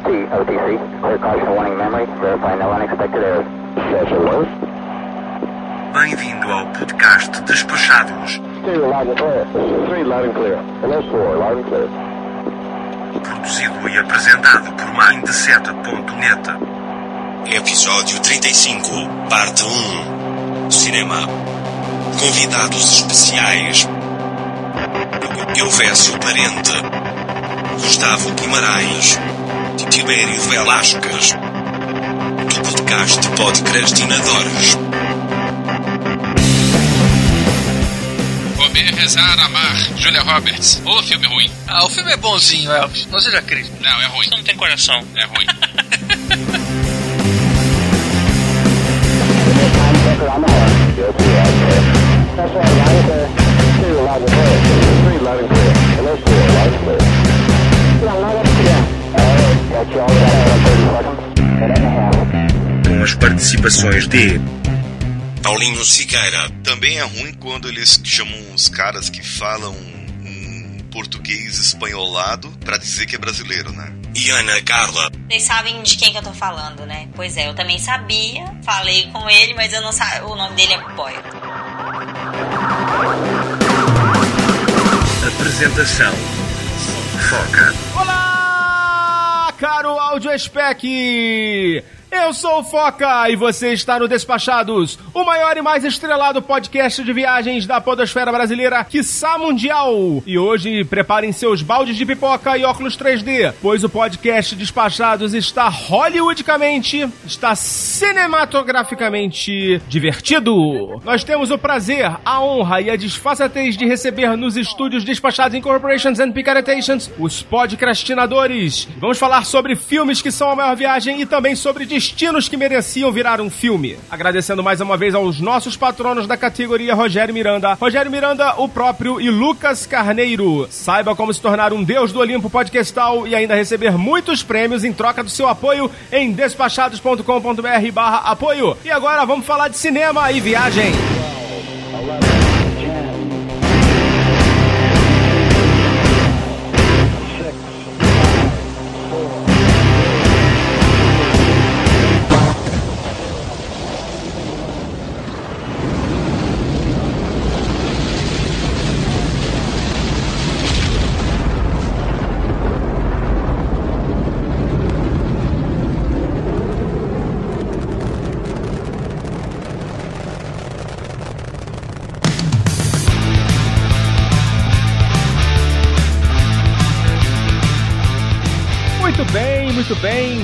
LT, OTC. Clear caution warning memory. Verify no unexpected errors. Bem-vindo ao podcast Despachados, Stereo loud and clear. Three loud and clear. Hello, four loud and clear. produzido e apresentado por Mindset.net. Episódio 35, Parte 1 Cinema. Convidados especiais: Elvésio Parente, Gustavo Guimarães, Tibério Velasquez, do podcast Podcastinadores. Comer, rezar, amar. Julia Roberts. Ô, filme ruim. Ah, o filme é bonzinho, Elvis. Não seja crítico. Não, é ruim. Não tem coração. É ruim. Com as participações de Paulinho Siqueira. Também é ruim quando eles chamam os caras que falam um português espanholado pra dizer que é brasileiro, né? e Ana Carla. Vocês sabem de quem que eu tô falando, né? Pois é, eu também sabia, falei com ele, mas eu não sabia. O nome dele é Boy. Apresentação Foca. Caro áudio spec. Eu sou o Foca e você está no Despachados, o maior e mais estrelado podcast de viagens da podosfera brasileira, quiçá mundial. E hoje preparem seus baldes de pipoca e óculos 3D, pois o podcast Despachados está hollywoodicamente, está cinematograficamente divertido. Nós temos o prazer, a honra e a disfarçatez de receber nos estúdios Despachados Incorporations and Picaretations os podcastinadores. Vamos falar sobre filmes que são a maior viagem e também sobre destinos que mereciam virar um filme. Agradecendo mais uma vez aos nossos patronos da categoria Rogério Miranda, Rogério Miranda, o próprio e Lucas Carneiro. Saiba como se tornar um deus do Olimpo podcastal e ainda receber muitos prêmios em troca do seu apoio em despachados.com.br/apoio. E agora vamos falar de cinema e viagem.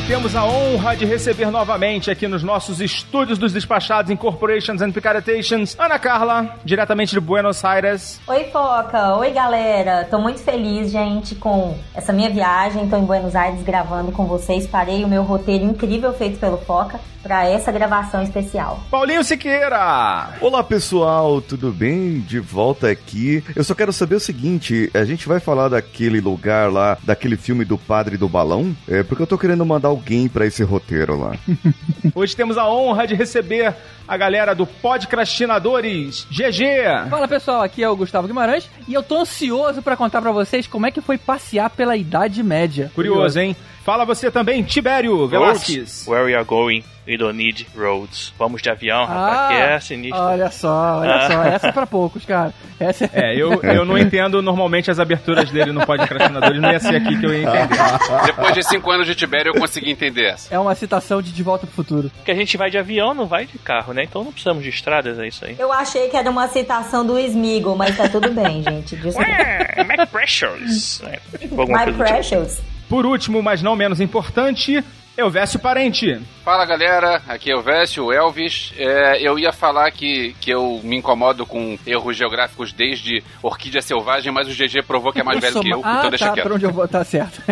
Temos a honra de receber novamente aqui nos nossos estúdios dos despachados Incorporations and Picaretations, Ana Carla, diretamente de Buenos Aires. Oi, Foca. Oi, galera. Tô muito feliz, gente, com essa minha viagem. Tô em Buenos Aires gravando com vocês. Parei o meu roteiro incrível feito pelo Foca pra essa gravação especial. Paulinho Siqueira. Olá pessoal, tudo bem? De volta aqui. Eu só quero saber o seguinte: a gente vai falar daquele lugar lá, daquele filme do Padre do Balão? É porque eu tô querendo mandar alguém pra esse roteiro lá. Hoje temos a honra de receber a galera do Podcastinadores. GG. Fala pessoal, aqui é o Gustavo Guimarães e eu tô ansioso pra contar pra vocês como é que foi passear pela Idade Média. Curioso, hein? Fala você também, Tibério Velasquez. Where we are going, we don't need roads. Vamos de avião, rapaz, Ah, que é sinistro. Olha só, olha só, essa é pra poucos, cara. Essa é... É, eu, eu não entendo normalmente as aberturas dele no Podcastinadores, não ia ser aqui que eu ia entender. Depois de cinco anos de Tibério, eu consegui entender essa. é uma citação de De Volta pro Futuro. Porque a gente vai de avião, não vai de carro, né? Então não precisamos de estradas, é isso aí. Eu achei que era uma citação do Smiggle, mas tá tudo bem, gente. Desculpa. É, Mac Precious. É, tipo My tipo. Precious. Por último, mas não menos importante, Elvésio Parente. Fala galera, aqui é o Vécio, o Elvis. É, eu ia falar que, que eu me incomodo com erros geográficos desde Orquídea Selvagem, mas o GG provou que é mais velho que eu, ah, então deixa tá, quieto. pra onde eu vou, tá certo.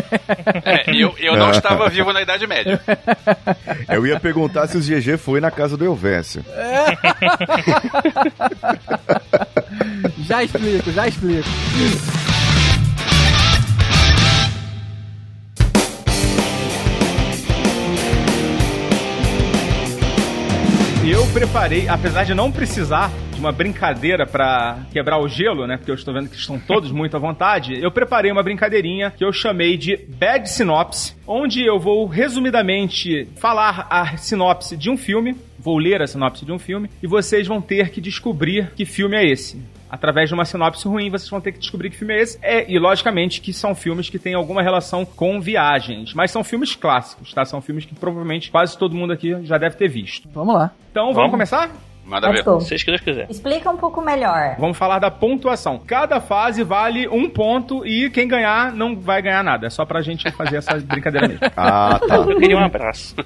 É, eu, eu não estava vivo na Idade Média. Eu ia perguntar se o GG foi na casa do Elvésio. já explico, já explico. Eu preparei, apesar de não precisar, de uma brincadeira pra quebrar o gelo, né? Porque eu estou vendo que estão todos muito à vontade. Eu preparei uma brincadeirinha que eu chamei de Bad Synopse, onde eu vou resumidamente falar a sinopse de um filme, vou ler a sinopse de um filme, e vocês vão ter que descobrir que filme é esse. Através de uma sinopse ruim, vocês vão ter que descobrir que filme é esse. É, e, logicamente, que são filmes que têm alguma relação com viagens. Mas são filmes clássicos, tá? São filmes que provavelmente quase todo mundo aqui já deve ter visto. Vamos lá. Então, vamos, Vamos. começar? Manda ver. Go. Se Deus quiser. Explica um pouco melhor. Vamos falar da pontuação. Cada fase vale um ponto e quem ganhar não vai ganhar nada. É só pra gente fazer essa brincadeira mesmo. Ah, tá. Eu queria um abraço.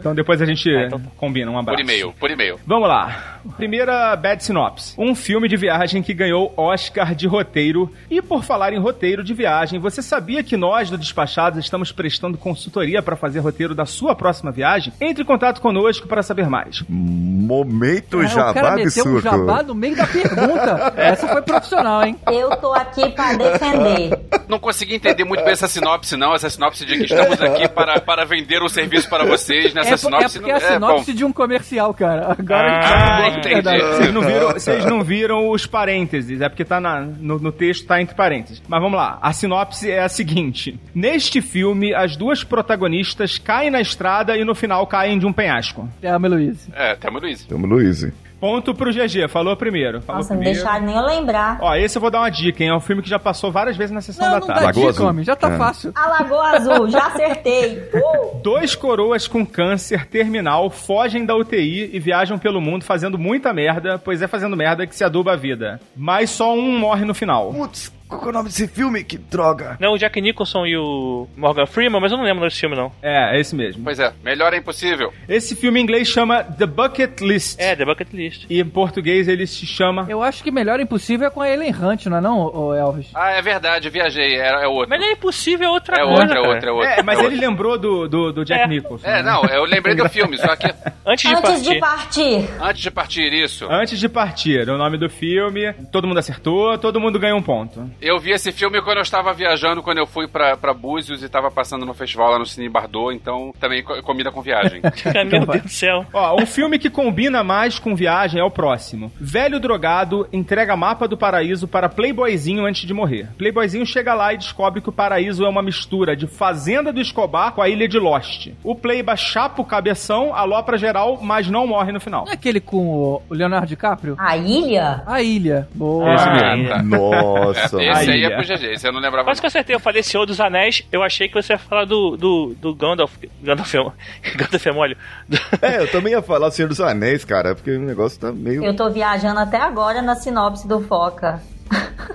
Então depois a gente Ah, então tá. combina. Um abraço. Por e-mail, por e-mail. Vamos lá. Primeira Bad Synopse. Um filme de viagem que ganhou Oscar de roteiro. E por falar em roteiro de viagem, você sabia que nós do Despachados estamos prestando consultoria para fazer roteiro da sua próxima viagem? Entre em contato conosco para saber mais. Momento É, o cara jabá meteu um absurdo. jabá no meio da pergunta. Essa foi profissional, hein? Eu tô aqui pra defender. Não consegui entender muito bem essa sinopse, não. Essa sinopse de que estamos aqui para, para vender um serviço para vocês. Nessa É, é sinopse. porque é a não- sinopse de um comercial, cara. Agora a gente Ah, entendi. Vocês não viram, vocês não viram os parênteses, é porque tá na- no, no texto, tá entre parênteses. Mas vamos lá, a sinopse é a seguinte: Neste filme, as duas protagonistas caem na estrada e no final caem de um penhasco. É a Luiz. É, tamo Luiz. Tamo, Luiz. Ponto pro GG, falou primeiro. Falou Nossa, não primeiro. deixaram nem eu lembrar. Ó, esse eu vou dar uma dica, hein? É um filme que já passou várias vezes na sessão Não, da não tarde. dá Lagoa dica, Azul. homem. Já tá É. fácil. A Lagoa Azul, já acertei. Uh! Dois coroas com câncer terminal fogem da UTI e viajam pelo mundo fazendo muita merda, pois é fazendo merda que se aduba a vida. Mas só um morre no final. Putz, qual que é o nome desse filme? Que droga. Não, o Jack Nicholson e o Morgan Freeman, mas eu não lembro desse filme, não. É, é esse mesmo. Pois é, melhor é impossível. Esse filme em inglês chama The Bucket List. É, The Bucket List. E em português ele se chama. Eu acho que melhor impossível é com a Ellen Hunt, não é não, ô Elvis? Ah, é verdade, eu viajei. É, é outro. Não é impossível, é outra É coisa. outro, é outro, é outro. É, mas é ele outro. lembrou do, do, do Jack É. Nicholson. É, né? não, eu lembrei do filme, só que Antes de Antes partir. de partir. antes de partir isso, Antes de partir, o nome do filme, todo mundo acertou, todo mundo ganhou um ponto. Eu vi esse filme quando eu estava viajando, quando eu fui pra, pra Búzios e tava passando no festival lá no Cine Bardot, então também co- comida com viagem. Cara, Meu Deus do céu. Ó, um filme que combina mais com viagem é o próximo. Velho drogado entrega mapa do paraíso para Playboyzinho antes de morrer. Playboyzinho chega lá e descobre que o paraíso é uma mistura de Fazenda do Escobar com a ilha de Lost. O Playba chapa o cabeção, alopra geral, mas não morre no final. Não é aquele com o Leonardo DiCaprio? A ilha? A ilha. Boa. Ah, mesmo. Nossa. Esse aí Aí, é pro GG, esse eu não lembrava. Quase que eu acertei, eu falei Senhor dos Anéis, eu achei que você ia falar do, do, do Gandalf. Gandalf é, Gandalf é mole. É, eu também ia falar Senhor dos Anéis, cara, porque o negócio tá meio. Eu tô viajando até agora na sinopse do Foca.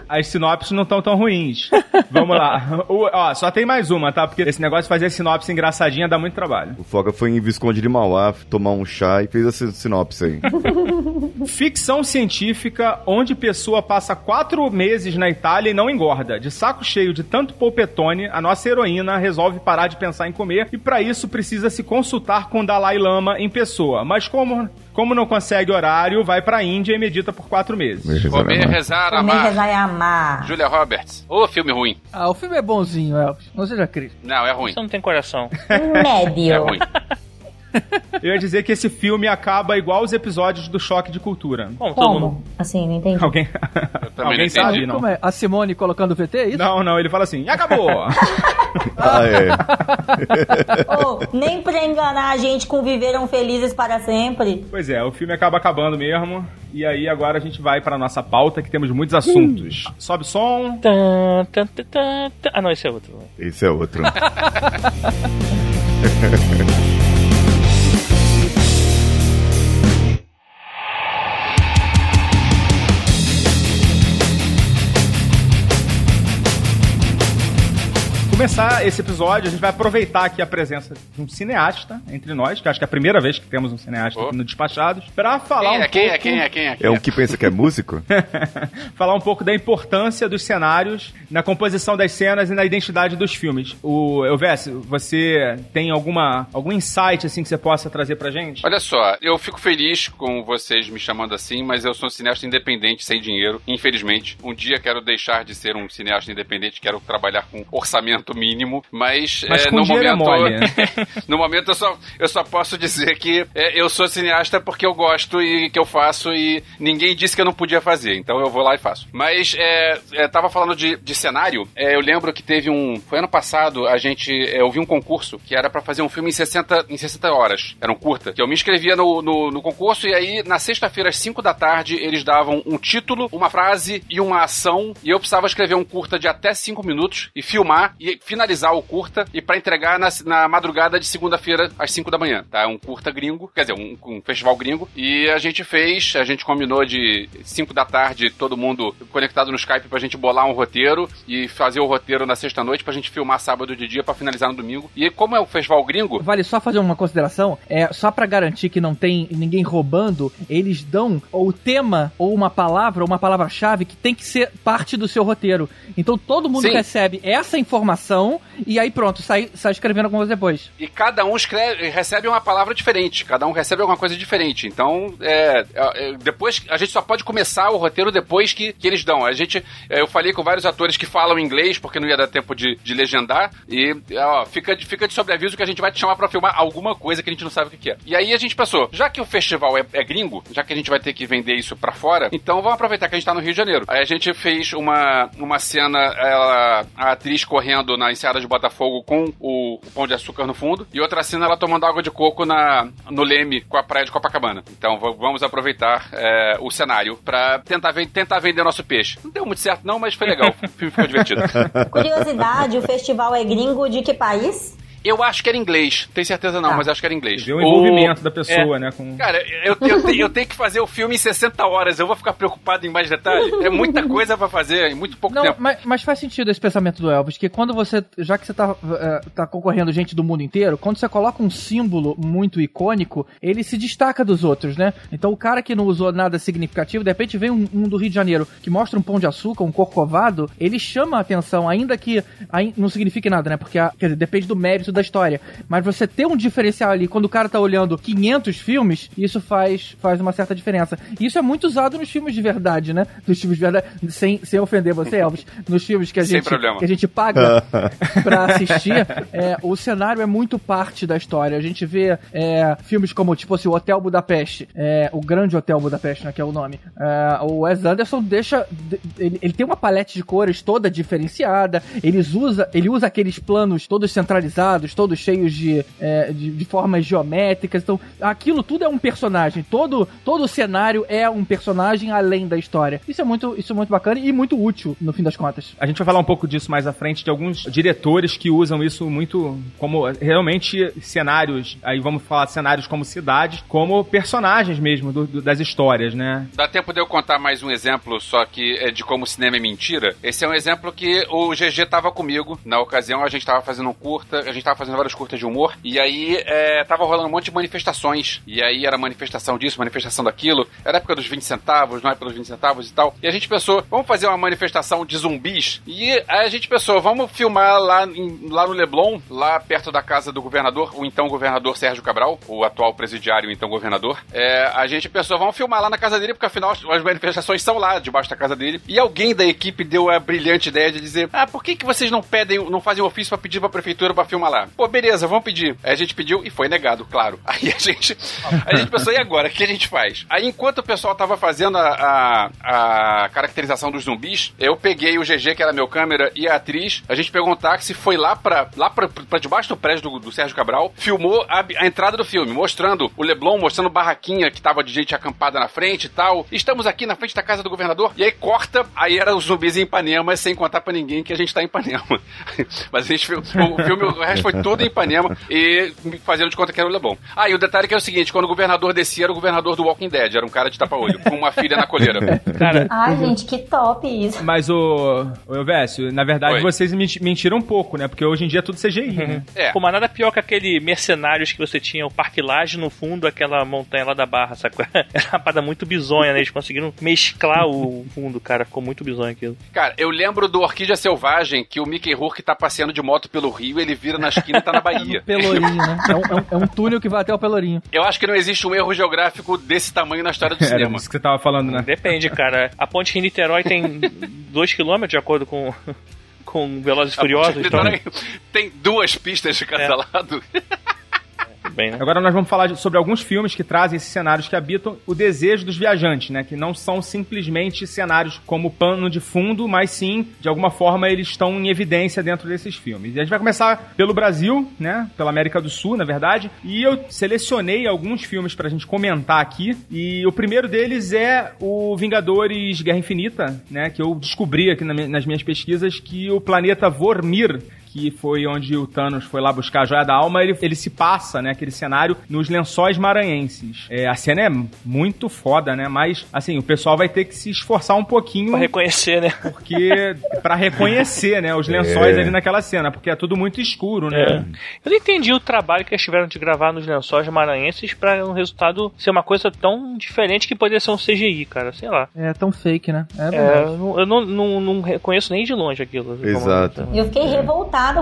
As sinopses não estão tão ruins. Vamos lá. O- ó, só tem mais uma, tá? Porque esse negócio de fazer sinopse engraçadinha dá muito trabalho. O Foga foi em Visconde de Mauá tomar um chá e fez essa sinopse aí. Ficção científica onde pessoa passa quatro meses na Itália e não engorda. De saco cheio de tanto polpetone, a nossa heroína resolve parar de pensar em comer e para isso precisa se consultar com o Dalai Lama em pessoa. Mas como, como não consegue horário, vai pra Índia e medita por quatro meses. Comer, rezar, Comer, amar. rezar e amar. Julia Roberts. Ô, filme ruim. Ah, o filme é bonzinho, Elvis. Não seja crítico. Não, é ruim. Você não tem coração. É Médio. ruim. Eu ia dizer que esse filme acaba igual os episódios do Choque de Cultura. Bom, todo mundo. Como? Assim, não entendi. Alguém, Alguém não sabe? entendi. Não. Como é? A Simone colocando VT, é isso? Não, não, ele fala assim, e acabou! Ah, é. Oh, nem pra enganar a gente com viveram felizes para sempre. Pois é, o filme acaba acabando mesmo. E aí agora a gente vai pra nossa pauta, que temos muitos assuntos. Sobe o som. Tan, tan, tan, tan, tan. Ah, não, esse é outro. Esse é outro. Começar esse episódio, a gente vai aproveitar aqui a presença de um cineasta entre nós, que acho que é a primeira vez que temos um cineasta Oh. aqui no Despachados, pra falar Quem um é, quem é, pouco... quem é, quem é? É um que pensa que é músico? falar um pouco da importância dos cenários na composição das cenas e na identidade dos filmes. O Elvésio, você tem alguma algum insight assim que você possa trazer pra gente? Olha só, eu fico feliz com vocês me chamando assim, mas eu sou um cineasta independente, sem dinheiro, infelizmente. Um dia quero deixar de ser um cineasta independente, quero trabalhar com orçamento mínimo, mas, Mas é, no é momento. mole, né? no momento eu só, eu só posso dizer que é, eu sou cineasta porque eu gosto e que eu faço e ninguém disse que eu não podia fazer, então eu vou lá e faço. Mas é, é, tava falando de, de cenário, é, eu lembro que teve um. Foi ano passado, a gente. é, eu vi um concurso que era pra fazer um filme em 60, em 60 horas. Era um curta. Que eu me inscrevia no, no, no concurso e aí, na sexta-feira, às 5 da tarde, eles davam um título, uma frase e uma ação. E eu precisava escrever um curta de até 5 minutos e filmar e finalizar o curta e pra entregar na, na madrugada de segunda-feira às 5 da manhã. Tá? Um curta gringo, quer dizer, um, um festival gringo. E a gente fez, a gente combinou de 5 da tarde, todo mundo conectado no Skype pra gente bolar um roteiro e fazer o roteiro na sexta-noite pra gente filmar sábado de dia pra finalizar no domingo. E como é o festival gringo, Vale só fazer uma consideração, é só pra garantir que não tem ninguém roubando, eles dão o tema ou uma palavra ou uma palavra-chave que tem que ser parte do seu roteiro. Então todo mundo Sim. recebe essa informação então e aí pronto, sai, sai escrevendo alguma coisa depois. E cada um escreve, recebe uma palavra diferente, cada um recebe alguma coisa diferente. Então, é, é, depois a gente só pode começar o roteiro depois que, que eles dão. A gente, é, eu falei com vários atores que falam inglês porque não ia dar tempo de, de legendar e ó, fica, fica de sobreaviso que a gente vai te chamar pra filmar alguma coisa que a gente não sabe o que, é. E aí a gente pensou, já que o festival é, é gringo, já que a gente vai ter que vender isso pra fora, então vamos aproveitar que a gente tá no Rio de Janeiro. Aí a gente fez uma, uma cena, ela, a atriz correndo na enseada de Botafogo com o, o pão de açúcar no fundo, e outra cena ela tomando água de coco na, no Leme com a praia de Copacabana. Então vamos aproveitar é, o cenário pra tentar, tentar vender nosso peixe. Não deu muito certo não, mas foi legal. O filme ficou divertido. Curiosidade, o festival é gringo de que país? Eu acho que era inglês, tenho certeza não, Tá. mas acho que era inglês. Vê o envolvimento O- da pessoa, é. né? Com... Cara, eu, eu, te- eu tenho que fazer o filme em 60 horas, eu vou ficar preocupado em mais detalhes. É muita coisa pra fazer em muito pouco Não, tempo. mas, mas faz sentido esse pensamento do Elvis, que quando você, já que você tá, eh, tá concorrendo gente do mundo inteiro, quando você coloca um símbolo muito icônico, ele se destaca dos outros, né? Então o cara que não usou nada significativo, de repente vem um, um do Rio de Janeiro que mostra um pão de açúcar, um corcovado, ele chama a atenção, ainda que ai- não signifique nada, né? Porque, a- quer dizer, depende do mérito da história. Mas você ter um diferencial ali, quando o cara tá olhando 500 filmes, isso faz, faz uma certa diferença. E isso é muito usado nos filmes de verdade, né? Nos filmes de verdade, sem, sem ofender você, Elvis, nos filmes que a gente, que a gente paga pra assistir, é, o cenário é muito parte da história. A gente vê é, filmes como, tipo assim, o Hotel Budapeste, é, o Grande Hotel Budapeste, né, que é o nome. É, o Wes Anderson deixa... de- Ele, ele tem uma palete de cores toda diferenciada, eles usa, ele usa aqueles planos todos centralizados, todos cheios de, é, de, de formas geométricas. Então, aquilo tudo é um personagem. Todo, todo o cenário é um personagem além da história. Isso é muito, isso é muito bacana e muito útil, no fim das contas. A gente vai falar um pouco disso mais à frente, de alguns diretores que usam isso muito como realmente cenários. Aí vamos falar de cenários como cidades, como personagens mesmo do- do- das histórias, né? Dá tempo de eu contar mais um exemplo, só que é de como o cinema é mentira. Esse é um exemplo que o GG tava comigo. Na ocasião, a gente tava fazendo um curta, a gente tava fazendo vários curtas de humor, e aí é, tava rolando um monte de manifestações. E aí era manifestação disso, manifestação daquilo. Era época dos 20 centavos, não é pelos 20 centavos e tal. E a gente pensou, vamos fazer uma manifestação de zumbis? E a gente pensou, vamos filmar lá, em- lá no Leblon, lá perto da casa do governador, o então governador Sérgio Cabral, o atual presidiário, então governador. É, a gente pensou, vamos filmar lá na casa dele, porque afinal as manifestações são lá, debaixo da casa dele. E alguém da equipe deu a brilhante ideia de dizer: Ah, por que, que vocês não pedem, não fazem ofício pra pedir pra prefeitura pra filmar lá? Pô, beleza, vamos pedir. Aí a gente pediu e foi negado, claro. Aí a gente, a gente pensou, e agora? O que a gente faz? Aí enquanto o pessoal tava fazendo a, a, a caracterização dos zumbis, eu peguei o GG, que era meu câmera, e a atriz, a gente pegou um táxi, foi lá pra, lá pra, pra debaixo do prédio do, do Sérgio Cabral, filmou a, a entrada do filme, mostrando o Leblon, mostrando barraquinha que tava de gente acampada na frente e tal. Estamos aqui na frente da casa do governador. E aí corta, aí era os zumbis em Ipanema, sem contar pra ninguém que a gente tá em Ipanema. Mas a gente, o filme, o resto foi todo em Ipanema e me fazendo de conta que era o Leblon. Ah, e o detalhe que é o seguinte, quando o governador descia, era o governador do Walking Dead, era um cara de tapa-olho, com uma filha na coleira. Cara, Ai, gente, que top isso. Mas o, o Elvésio, na verdade Oi. vocês menti- mentiram um pouco, né? Porque hoje em dia é tudo CGI, né? É. Pô, mas nada pior que aquele Mercenários que você tinha, o Parque Laje no fundo, aquela montanha lá da Barra, sacou? Era uma parada muito bizonha, né? Eles conseguiram mesclar o fundo, cara. Ficou muito bizonho aquilo. Cara, eu lembro do Orquídea Selvagem, que o Mickey Rourke tá passeando de moto pelo Rio, ele vira na esquina e tá na Bahia. Pelourinho, né? É um, é um- é um túnel que vai até o Pelourinho. Eu acho que não existe um erro geográfico desse tamanho na história do Era cinema. isso que você tava falando, né? Depende, cara. A ponte Rio-Niterói tem 2km, de acordo com com Velozes e Furiosos. Então, Tem duas pistas de cada lado. bem, né? Agora nós vamos falar de- sobre alguns filmes que trazem esses cenários que habitam o desejo dos viajantes, né? Que não são simplesmente cenários como pano de fundo, mas sim, de alguma forma, eles estão em evidência dentro desses filmes. E a gente vai começar pelo Brasil, né? Pela América do Sul, na verdade. E eu selecionei alguns filmes pra gente comentar aqui. E o primeiro deles é o Vingadores Guerra Infinita, né? Que eu descobri aqui na nas minhas pesquisas que o planeta Vormir que foi onde o Thanos foi lá buscar a joia da alma, ele, ele se passa, né, aquele cenário nos lençóis maranhenses. É, a cena é muito foda, né, mas, assim, o pessoal vai ter que se esforçar um pouquinho, Pra reconhecer, né? porque, pra reconhecer, né, os lençóis É. ali naquela cena, porque é tudo muito escuro, né. É. Eu não entendi o trabalho que eles tiveram de gravar nos lençóis maranhenses pra um resultado ser uma coisa tão diferente que poderia ser um CGI, cara. Sei lá. É tão fake, né? É É, eu não, eu não, não, não reconheço nem de longe aquilo. Exato. Eu fiquei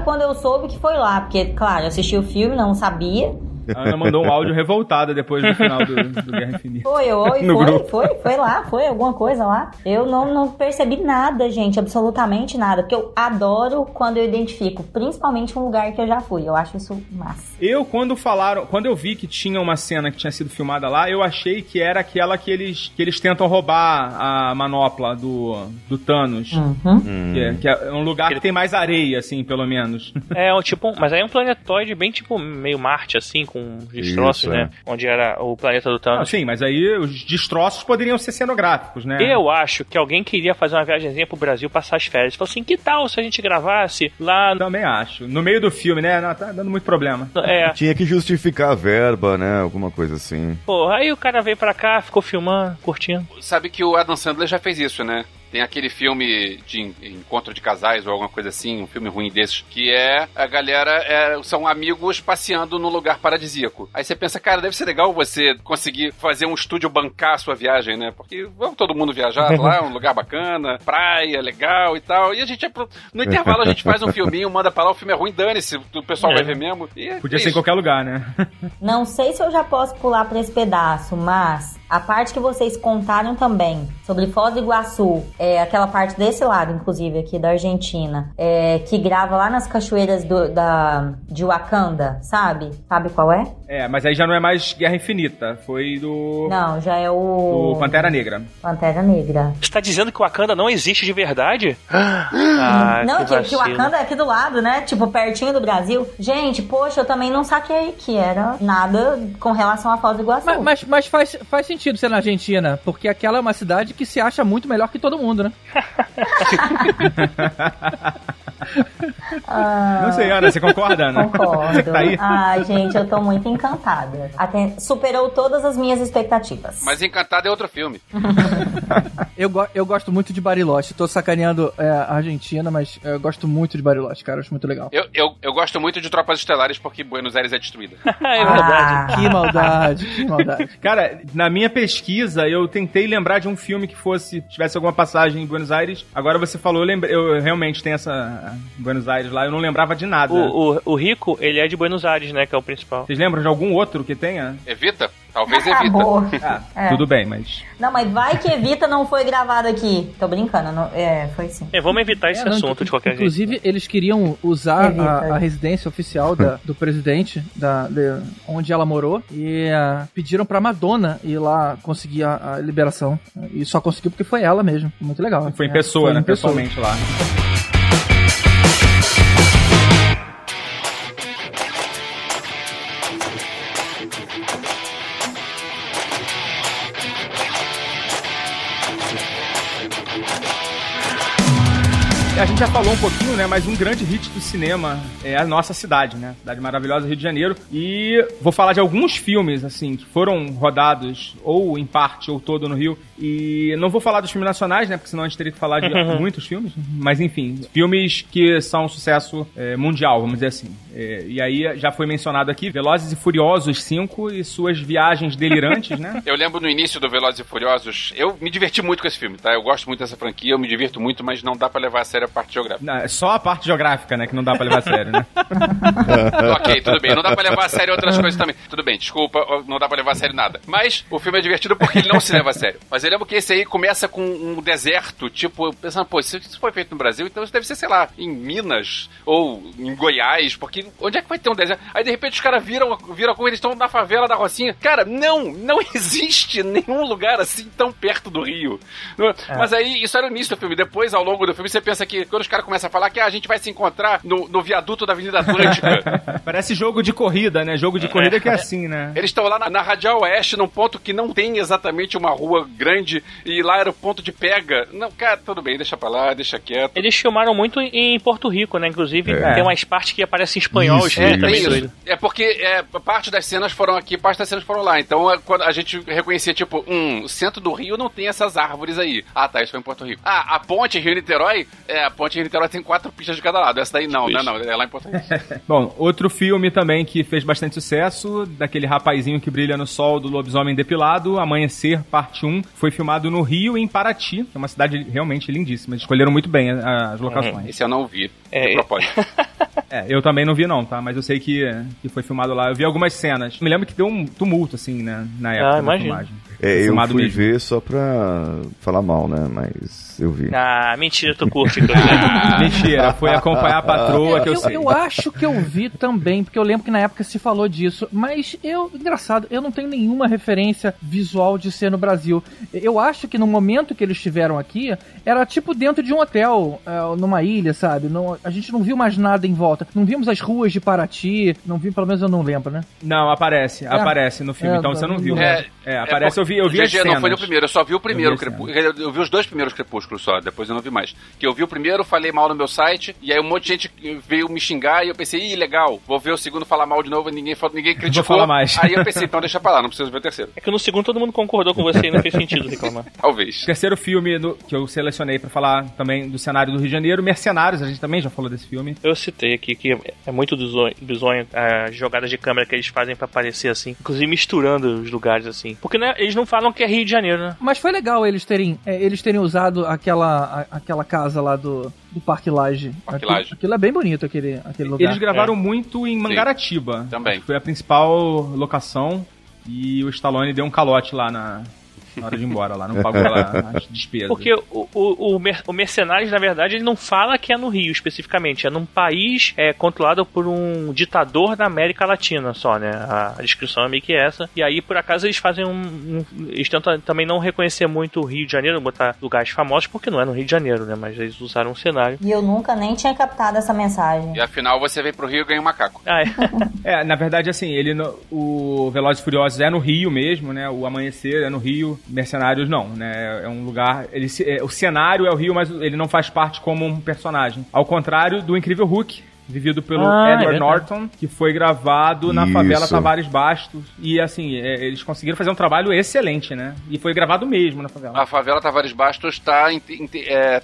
quando eu soube que foi lá, porque, claro, assisti o filme, não sabia. A Ana mandou um áudio revoltada depois do final do, do Guerra Infinita. Foi, oi, foi, grupo. foi, foi lá, foi alguma coisa lá. Eu não, não percebi nada, gente, absolutamente nada, porque eu adoro quando eu identifico, principalmente um lugar que eu já fui. Eu acho isso massa. Eu, quando falaram, quando eu vi que tinha uma cena que tinha sido filmada lá, eu achei que era aquela que eles, que eles tentam roubar a manopla do, do Thanos. Uhum. Que, é, que é um lugar que tem mais areia, assim, pelo menos. É, um tipo, mas aí é um planetoide bem tipo meio Marte, assim, com destroços, Isso, né? Onde era o planeta do Ah, Thanos. sim, mas aí os destroços poderiam ser cenográficos, né? Eu acho que alguém queria fazer uma viagemzinha pro Brasil passar as férias. Falou assim: que tal se a gente gravasse lá no. Também acho. No meio do filme, né? Não, tá dando muito problema. É, Tinha que justificar a verba, né? Alguma coisa assim. pô, aí o cara veio pra cá, ficou filmando, curtindo. Sabe que o Adam Sandler já fez isso, né? Tem aquele filme de en- encontro de casais ou alguma coisa assim, um filme ruim desses, que é a galera é, são amigos passeando num lugar paradisíaco. Aí você pensa, cara, deve ser legal você conseguir fazer um estúdio bancar a sua viagem, né? Porque vamos todo mundo viajar lá, um lugar bacana, praia, legal e tal. E a gente, é pro- no intervalo, a gente faz um filminho, manda pra lá, o filme é ruim, dane-se, o pessoal É. vai ver mesmo. E é Podia ser em qualquer lugar, né? Não sei se eu já posso pular pra esse pedaço, mas a parte que vocês contaram também sobre Foz do Iguaçu, é aquela parte desse lado, inclusive, aqui da Argentina, é, que grava lá nas cachoeiras do- da, de Wakanda, sabe? Sabe qual é? É, mas aí já não é mais Guerra Infinita. Foi do. Não, já é o. do Pantera Negra. Pantera Negra. Você tá dizendo que o Wakanda não existe de verdade? Ah, não, que, que vacilo. Wakanda é aqui do lado, né? Tipo, pertinho do Brasil. Gente, poxa, eu também não saquei que era nada com relação à Foz do Iguaçu. Mas, mas, mas faz, faz sentido ser na Argentina, porque aquela é uma cidade que se acha muito melhor que todo mundo, né? Ah, Não sei, Ana, você concorda, Ana? Concordo. tá aí? Ai, gente, eu tô muito encantada. Até superou todas as minhas expectativas. Mas Encantado é outro filme. Eu, go- eu gosto muito de Bariloche. Tô sacaneando é, a Argentina, mas eu gosto muito de Bariloche, cara. Acho muito legal. Eu, eu, eu gosto muito de Tropas Estelares porque Buenos Aires é destruída. é verdade. Ah, Que maldade, que maldade. Cara, na minha pesquisa, eu tentei lembrar de um filme que fosse, tivesse alguma passagem em Buenos Aires. Agora você falou, eu, lembrei, eu realmente tenho essa Buenos Aires lá, eu não lembrava de nada. O, o, o Rico, ele é de Buenos Aires, né? Que é o principal. Vocês lembram de algum outro que tenha? Evita? Talvez evita. Acabou. Ah, É. tudo bem, mas. Não, mas vai que Evita não foi gravado aqui. Tô brincando. não- é, foi sim. É, vamos evitar esse É, não, assunto de qualquer jeito. Inclusive, eles queriam usar Evita. a, a residência oficial da- do presidente, da, de- onde ela morou, e ah, pediram pra Madonna ir lá conseguir a, a liberação. E só conseguiu porque foi ela mesmo. Muito legal. Foi em É, pessoa, foi né? em pessoa. Pessoalmente lá. A já falou um pouquinho, né? Mas um grande hit do cinema é a nossa cidade, né? Cidade maravilhosa, Rio de Janeiro. E vou falar de alguns filmes, assim, que foram rodados ou em parte ou todo no Rio. E não vou falar dos filmes nacionais, né? Porque senão a gente teria que falar de muitos filmes. Mas enfim, filmes que são um sucesso é, mundial, vamos dizer assim. É, e aí já foi mencionado aqui Velozes e Furiosos 5 e suas viagens delirantes, né? Eu lembro no início do Velozes e Furiosos, eu me diverti muito com esse filme, tá? Eu gosto muito dessa franquia, eu me divirto muito, mas não dá pra levar a sério parte geográfica. Não, é só a parte geográfica, né, que não dá pra levar a sério, né? ok, tudo bem. Não dá pra levar a sério outras coisas também. Tudo bem, desculpa, não dá pra levar a sério nada. Mas o filme é divertido porque ele não se leva a sério. Mas eu lembro que esse aí começa com um deserto, tipo, pensando, pô, se isso foi feito no Brasil, então isso deve ser, sei lá, em Minas ou em Goiás, porque onde é que vai ter um deserto? Aí de repente os caras viram, viram como eles estão na favela da Rocinha. Cara, não, não existe nenhum lugar assim tão perto do Rio. É. Mas aí isso era o início do filme. Depois, ao longo do filme, você pensa que quando os caras começam a falar que ah, a gente vai se encontrar no, no viaduto da Avenida Atlântica. Parece jogo de corrida, né? Jogo de corrida que é assim, né? Eles estão lá na, na Radial Oeste, num ponto que não tem exatamente uma rua grande, e lá era o ponto de pega. Não, cara, tudo bem, deixa pra lá, deixa quieto. Eles filmaram muito em Porto Rico, né? Inclusive, É. tem umas partes que aparecem em espanhol. Isso, é isso. também isso. doido. É porque é, parte das cenas foram aqui, parte das cenas foram lá. Então, é, quando a gente reconhecia, tipo, hum, o centro do Rio não tem essas árvores aí. Ah, tá, isso foi em Porto Rico. Ah, a ponte Rio-Niterói, é, a ponte Rio-Niterói tem quatro pistas de cada lado. Essa daí não, não, não, é lá em Porto Rico. Bom, outro filme também que fez bastante sucesso, daquele rapazinho que brilha no sol do lobisomem depilado, Amanhecer, parte 1, foi filmado no Rio em Paraty, que é uma cidade realmente lindíssima. Escolheram muito bem a- as locações. Esse eu não vi. É, de propósito. É, eu também não vi não, tá? Mas eu sei que, que foi filmado lá. Eu vi algumas cenas. Me lembro que deu um tumulto, assim, né? Na época da imagino. filmagem. É, eu Filmado fui mesmo. ver só pra falar mal, né? Mas eu vi. Ah, mentira, tu curte, inclusive. Mentira, foi acompanhar a patroa que eu, eu, sei. eu acho que eu vi também, porque eu lembro que na época se falou disso. Mas eu, engraçado, eu não tenho nenhuma referência visual de ser no Brasil. Eu acho que no momento que eles estiveram aqui, era tipo dentro de um hotel, é, numa ilha, sabe? Não, a gente não viu mais nada em volta. Não vimos as ruas de Paraty, não vi, pelo menos eu não lembro, né? Não, aparece, aparece no filme, É, então você não viu. É, É, aparece, eu vi, eu vi GG as cenas. não foi no primeiro, eu só vi o primeiro Eu vi. Eu vi os dois primeiros crepúsculos só, depois eu não vi mais. Que eu vi o primeiro, falei mal no meu site, e aí um monte de gente veio me xingar, e eu pensei, ih, legal, vou ver o segundo falar mal de novo, e ninguém, falou- ninguém criticou. falar mais. Aí eu pensei, então deixa pra lá, não preciso ver o terceiro. É que no segundo todo mundo concordou com você e não fez sentido reclamar. Talvez. Terceiro filme do- que eu selecionei pra falar também do cenário do Rio de Janeiro, Mercenários, a gente também já falou desse filme. Eu citei aqui que é muito bizonho, bizonho as jogadas de câmera que eles fazem pra parecer assim, inclusive misturando os lugares assim. Porque né, eles não falam que é Rio de Janeiro, né? Mas foi legal eles terem, é, eles terem usado aquela, a- aquela casa lá do, do Parque Lage. Parque Aquilo, Lage. aquilo é bem bonito, aquele, aquele lugar. Eles gravaram muito em Mangaratiba. também. Acho que Foi a principal locação e o Stallone deu um calote lá na, na hora de ir embora lá, não pagou lá as despesas. Porque o, o, o, mer- o Mercenários, na verdade, ele não fala que é no Rio especificamente, é num país é, controlado por um ditador da América Latina só, né? A, a descrição é meio que essa. E aí, por acaso, eles fazem um. um- eles tentam também não reconhecer muito o Rio de Janeiro, botar lugares famosos, porque não é no Rio de Janeiro, né? Mas eles usaram um cenário. E eu nunca nem tinha captado essa mensagem. E afinal você vem pro Rio e ganha um macaco. Ah, é. É, na verdade, assim, ele no- o Velozes e Furiosos é no Rio mesmo, né? O Amanhecer é no Rio, Mercenários não, né? É um lugar, ele é, o cenário é o Rio, mas ele não faz parte como um personagem. Ao contrário do Incrível Hulk, vivido pelo Ah, é Edward verdade. Norton, que foi gravado na Isso. favela Tavares Bastos. E assim, é, eles conseguiram fazer um trabalho excelente, né? E foi gravado mesmo na favela. A favela Tavares Bastos está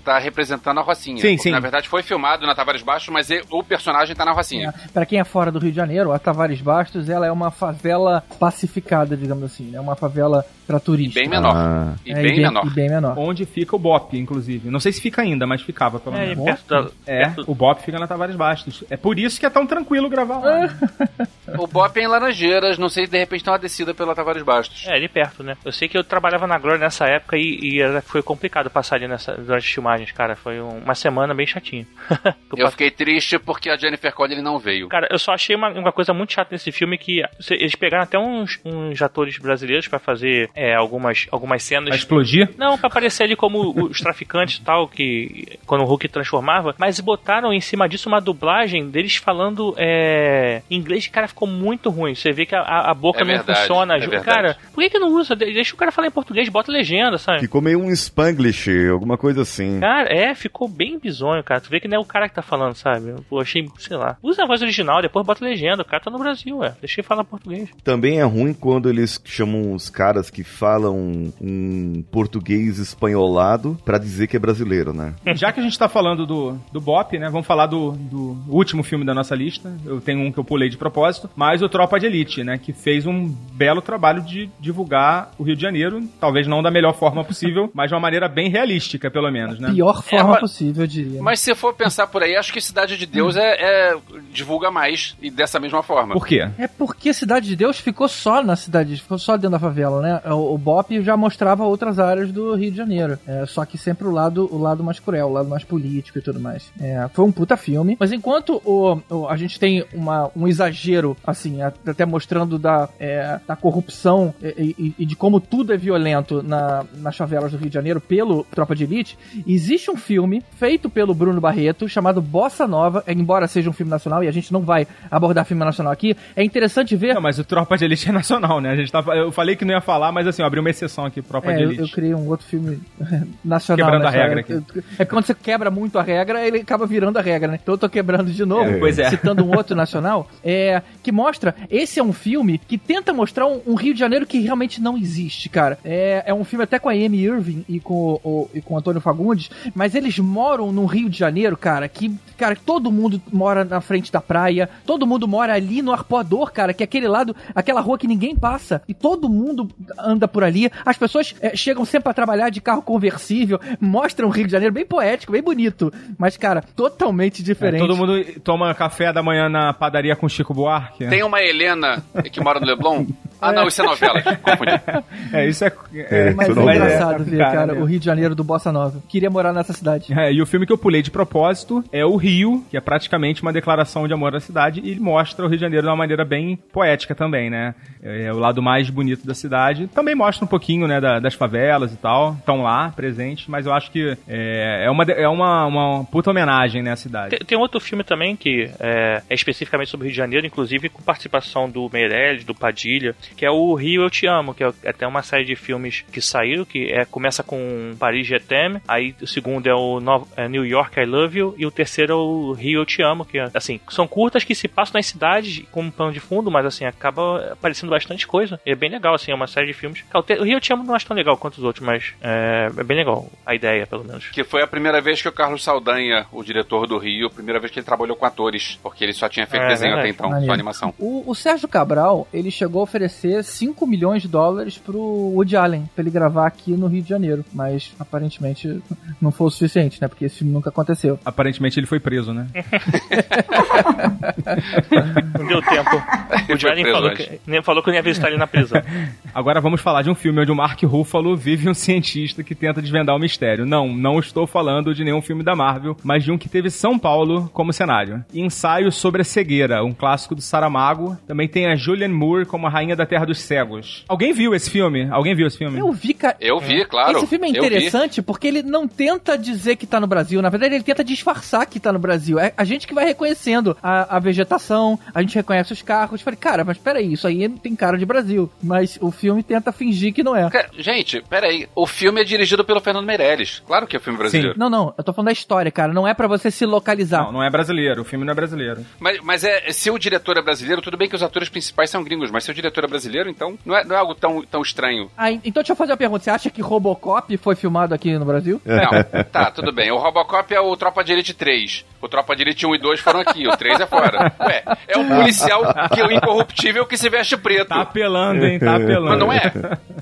tá representando a Rocinha. Sim, sim. Na verdade foi filmado na Tavares Bastos, mas e- o personagem tá na Rocinha. Pra quem é fora do Rio de Janeiro, a Tavares Bastos ela é uma favela pacificada, digamos assim. É uma favela pra turista. Bem menor. Ah. E É, bem menor. E bem menor. Onde fica o Bop, inclusive. Não sei se fica ainda, mas ficava, pelo É, menos. perto da, É, perto- o Bop fica na Tavares Bastos. É por isso que é tão tranquilo gravar lá. né? O Bop é em Laranjeiras, não sei se de repente tem uma descida pela Tavares Bastos. É, ali perto, né? Eu sei que eu trabalhava na Glória nessa época e, e era- foi complicado passar ali nessa, durante as filmagens, cara. Foi um- uma semana bem chatinha. Eu Eu fiquei triste porque a Jennifer Connelly não veio. Cara, eu só achei uma, uma coisa muito chata nesse filme que eles pegaram até uns, uns atores brasileiros pra fazer é, algumas, algumas cenas. Vai explodir? Não, pra aparecer ali como os traficantes e tal, que quando o Hulk transformava, mas botaram em cima disso uma dublagem deles falando é, inglês, cara, ficou muito ruim. Você vê que a, a boca É não verdade, funciona. é verdade. cara, por que, que não usa? De- Deixa o cara falar em português, bota legenda, sabe? Ficou meio um Spanglish, alguma coisa assim. Cara, é, ficou bem bizonho, cara. Tu vê que não é o cara que tá falando, sabe? Pô, achei, sei lá. Usa a voz original, depois bota legenda. O cara tá no Brasil, ué. Deixa ele falar português. Também é ruim quando eles chamam os caras que falam um português espanholado pra dizer que é brasileiro, né? Já que a gente tá falando do, do Bop, né? Vamos falar do, do último filme da nossa lista. Eu tenho um que eu pulei de propósito, mas o Tropa de Elite, né? Que fez um belo trabalho de divulgar o Rio de Janeiro, talvez não da melhor forma possível, mas de uma maneira bem realística, pelo menos, né? Pior forma mas- possível, eu diria. Mas se for pensar por aí, acho que Cidade de Deus é, é- divulga mais e dessa mesma forma. Por quê? É porque Cidade de Deus ficou só na cidade, ficou só dentro da favela, né? O, o Bop já mostrava outras áreas do Rio de Janeiro. É, só que sempre o lado, o lado mais cruel, o lado mais político e tudo mais. É, foi um puta filme. Mas enquanto o, o- a gente tem uma, um exagero, assim, até mostrando da, é, da corrupção e, e- e de como tudo é violento na, nas favelas do Rio de Janeiro pelo Tropa de Elite, existe um filme feito pelo Bruno Barreto chamado Bossa Nova, embora seja um filme nacional e a gente não vai abordar filme nacional aqui. É interessante ver. Não, mas o Tropa de Elite é nacional, né? A gente tava, eu falei que não ia falar, mas assim, eu abri uma exceção aqui, Tropa É, de eu, Elite. eu criei um outro filme nacional. Quebrando né, a regra? Eu- É que quando você quebra muito a regra, ele acaba virando a regra, né? Então eu tô quebrando de novo, É, pois é. citando um outro nacional, é, que mostra, esse é um filme que tenta mostrar um, um Rio de Janeiro que realmente não existe, cara. É, é um filme até com a Amy Irving e com o, e com o Antônio Fagundes, mas eles moram num Rio de Janeiro, cara, que, cara, todo mundo mora na frente da praia, todo mundo mora ali no Arpoador, cara, que é aquele lado, aquela rua que ninguém passa, e todo mundo anda por ali. As pessoas é, chegam sempre pra trabalhar de carro conversível, mostram o Rio de Janeiro bem poético, bem bonito, mas, cara, totalmente É, diferente. todo mundo toma café da manhã na padaria com Chico Buarque. Tem uma Helena que mora no Leblon? Ah, não, isso é novela. É, isso é. É, Mas é tudo bem. engraçado ver, Cara, cara, né? o Rio de Janeiro do Bossa Nova. Queria morar nessa cidade. É, e o filme que eu pulei de propósito é o Rio, que é praticamente uma declaração de amor à cidade, e mostra o Rio de Janeiro de uma maneira bem poética também, né? É o lado mais bonito da cidade. Também mostra um pouquinho, né, da- das favelas e tal. Estão lá, presentes, mas eu acho que é, é, uma, é uma, uma puta homenagem, né, à cidade. Tem, tem outro filme também que é, é especificamente sobre o Rio de Janeiro, inclusive com participação do Meirelles, do Padilha, que é o Rio Eu Te Amo, que é até uma série de filmes que saiu, que é, começa com Paris t'aime, aí o segundo é o Nova- é New York I Love You, e o terceiro é o Rio Eu Te Amo, que é, assim, são curtas que se passam nas cidades como pano de fundo, mas assim, acaba aparecendo bastante coisa. E é bem legal, assim, é uma série de filmes. O Rio Eu Te Amo não acho tão legal quanto os outros, mas é, é bem legal, a ideia, pelo menos. Que foi a primeira vez que o Carlos Saldanha, o diretor do Rio, a primeira vez que ele trabalhou com atores, porque ele só tinha feito É, desenho até então, Maneiro. só animação. O, o Sérgio Cabral, ele chegou a oferecer 5 milhões de dólares pro Woody Allen, pra ele gravar aqui no Rio de Janeiro. Mas, aparentemente, não foi o suficiente, né? Porque esse filme nunca aconteceu. Aparentemente ele foi preso, né? Não deu tempo. O Jalen preso falou antes. que, nem falou que não ia visitar ele na prisão. Agora vamos falar de um filme onde o Mark Ruffalo vive um cientista que tenta desvendar o mistério. Não, não estou falando de nenhum filme da Marvel, mas de um que teve São Paulo como cenário. Ensaio sobre a cegueira, um clássico do Saramago. Também tem a Julianne Moore como a rainha da Terra dos Cegos. Alguém viu esse filme? Alguém viu esse filme? Eu vi, cara. Eu vi, claro. Esse filme é interessante porque ele não tenta dizer que tá no Brasil. Na verdade, ele tenta disfarçar que tá no Brasil. É a gente que vai reconhecendo a, a vegetação, a gente reconhece os carros. Falei, cara, mas peraí, isso aí tem cara de Brasil. Mas o filme tenta fingir que não é. Cara, Gente, peraí. O filme é dirigido pelo Fernando Meirelles. Claro que é filme brasileiro. Não, não, eu tô falando da história, cara. Não é pra você se localizar. Não, não é brasileiro. O filme não é brasileiro. Mas, mas é, se o diretor é brasileiro, tudo bem que os atores principais são gringos, mas se o diretor é brasileiro, então não é, não é algo tão, tão estranho. Ah, então deixa eu fazer uma pergunta. Você acha que Robocop foi filmado aqui no Brasil? Não, tá, tudo bem. O Robocop é o Tropa de Elite 3. O Tropa de Elite 1 e 2 foram aqui, o 3 é fora. Ué, é um policial que o incorruptível que se veste preto. Tá apelando, hein? Tá apelando. Mas não é?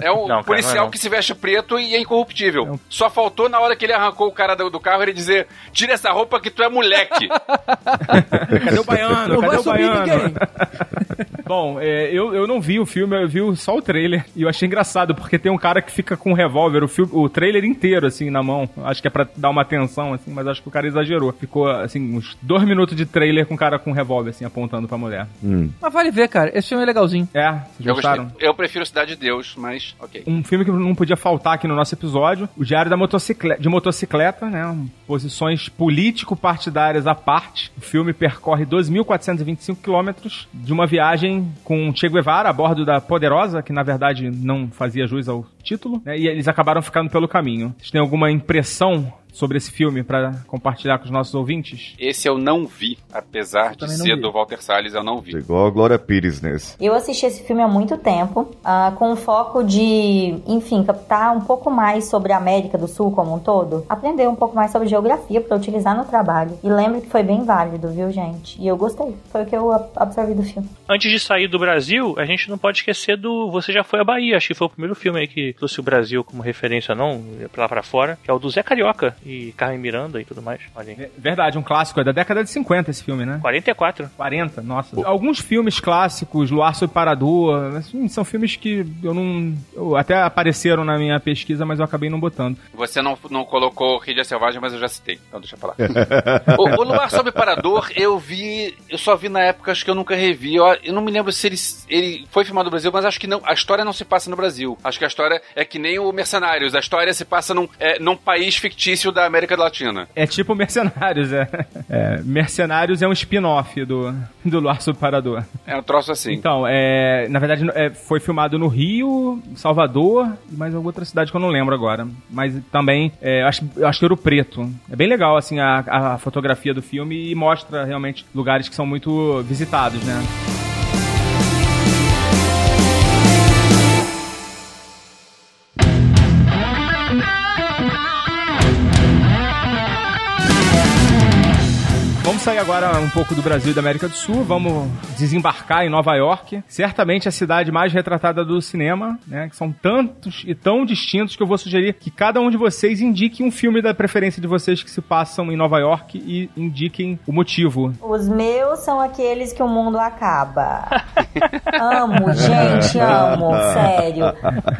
É um Não, cara, policial não é não. que se veste preto e é incorruptível. Só faltou na hora que ele arrancou o cara do, do carro ele dizer: tira essa roupa que tu é moleque. Cadê o baiano? Não Cadê o baiano? ninguém. Bom, é, eu, eu não vi o filme, eu vi só o trailer. E eu achei engraçado, porque tem um cara que fica com um revólver, o, filme, o trailer inteiro, assim, na mão. Acho que é pra dar uma atenção, assim, mas acho que o cara exagerou. Ficou, assim, uns dois minutos de trailer com o cara com um revólver, assim, apontando pra mulher. Hum. Mas vale ver, cara. Esse filme é legalzinho. É, vocês Eu, gostaram? gostei. eu prefiro Cidade de Deus, mas ok. Um filme que não podia faltar aqui no nosso episódio, o Diário da Motocicleta, de Motocicleta, né? Posições político-partidárias à parte. O filme percorre 2.425 quilômetros de uma viagem com Che Guevara a bordo da Poderosa, que na verdade não fazia jus ao título, né? E eles acabaram ficando pelo caminho. Vocês têm alguma impressão sobre esse filme pra compartilhar com os nossos ouvintes? Esse eu não vi, apesar de ser vi. do Walter Salles, eu não vi. Igual a Glória Pires nesse. Eu assisti esse filme há muito tempo, ah, com o foco de, enfim, captar um pouco mais sobre a América do Sul como um todo, aprender um pouco mais sobre geografia para utilizar no trabalho. E lembro que foi bem válido, viu, gente? E eu gostei. Foi o que eu ab- absorvi do filme. Antes de sair do Brasil, a gente não pode esquecer do Você Já Foi à Bahia. Acho que foi o primeiro filme aí que trouxe o Brasil como referência, não, pra lá pra fora. Que é o do Zé Carioca e Carmen Miranda e tudo mais. Olha aí. É Verdade, um clássico. É da década de 50 esse filme, né? 44. 40, nossa. Alguns filmes clássicos, Luar sob Parador, assim, são filmes que eu não. eu- até apareceram na minha pesquisa, mas eu acabei não botando. Você não, não colocou Rídia Selvagem, mas eu já citei, então deixa pra lá. o, o Luar Sob Parador, eu vi, eu só vi na época, acho que eu nunca revi. Eu, eu não me lembro se ele, ele foi filmado no Brasil, mas acho que não, a história não se passa no Brasil. Acho que a história é que nem o Mercenários, a história se passa num, é, num país fictício da América Latina. É tipo Mercenários, é. É, Mercenários é um spin-off do, do Luar sob Parador. É um troço assim. Então, é, na verdade, é, foi filmado no Rio, Salvador e mais alguma outra cidade que eu não lembro agora. Mas também, é, eu acho, acho que Ouro Preto. É bem legal, assim, a, a fotografia do filme e mostra realmente lugares que são muito visitados, né? Sair agora um pouco do Brasil e da América do Sul, vamos desembarcar em Nova York. Certamente a cidade mais retratada do cinema, né? Que são tantos e tão distintos que eu vou sugerir que cada um de vocês indique um filme da preferência de vocês que se passam em Nova York e indiquem o motivo. Os meus são aqueles que o mundo acaba. amo, gente, amo, sério.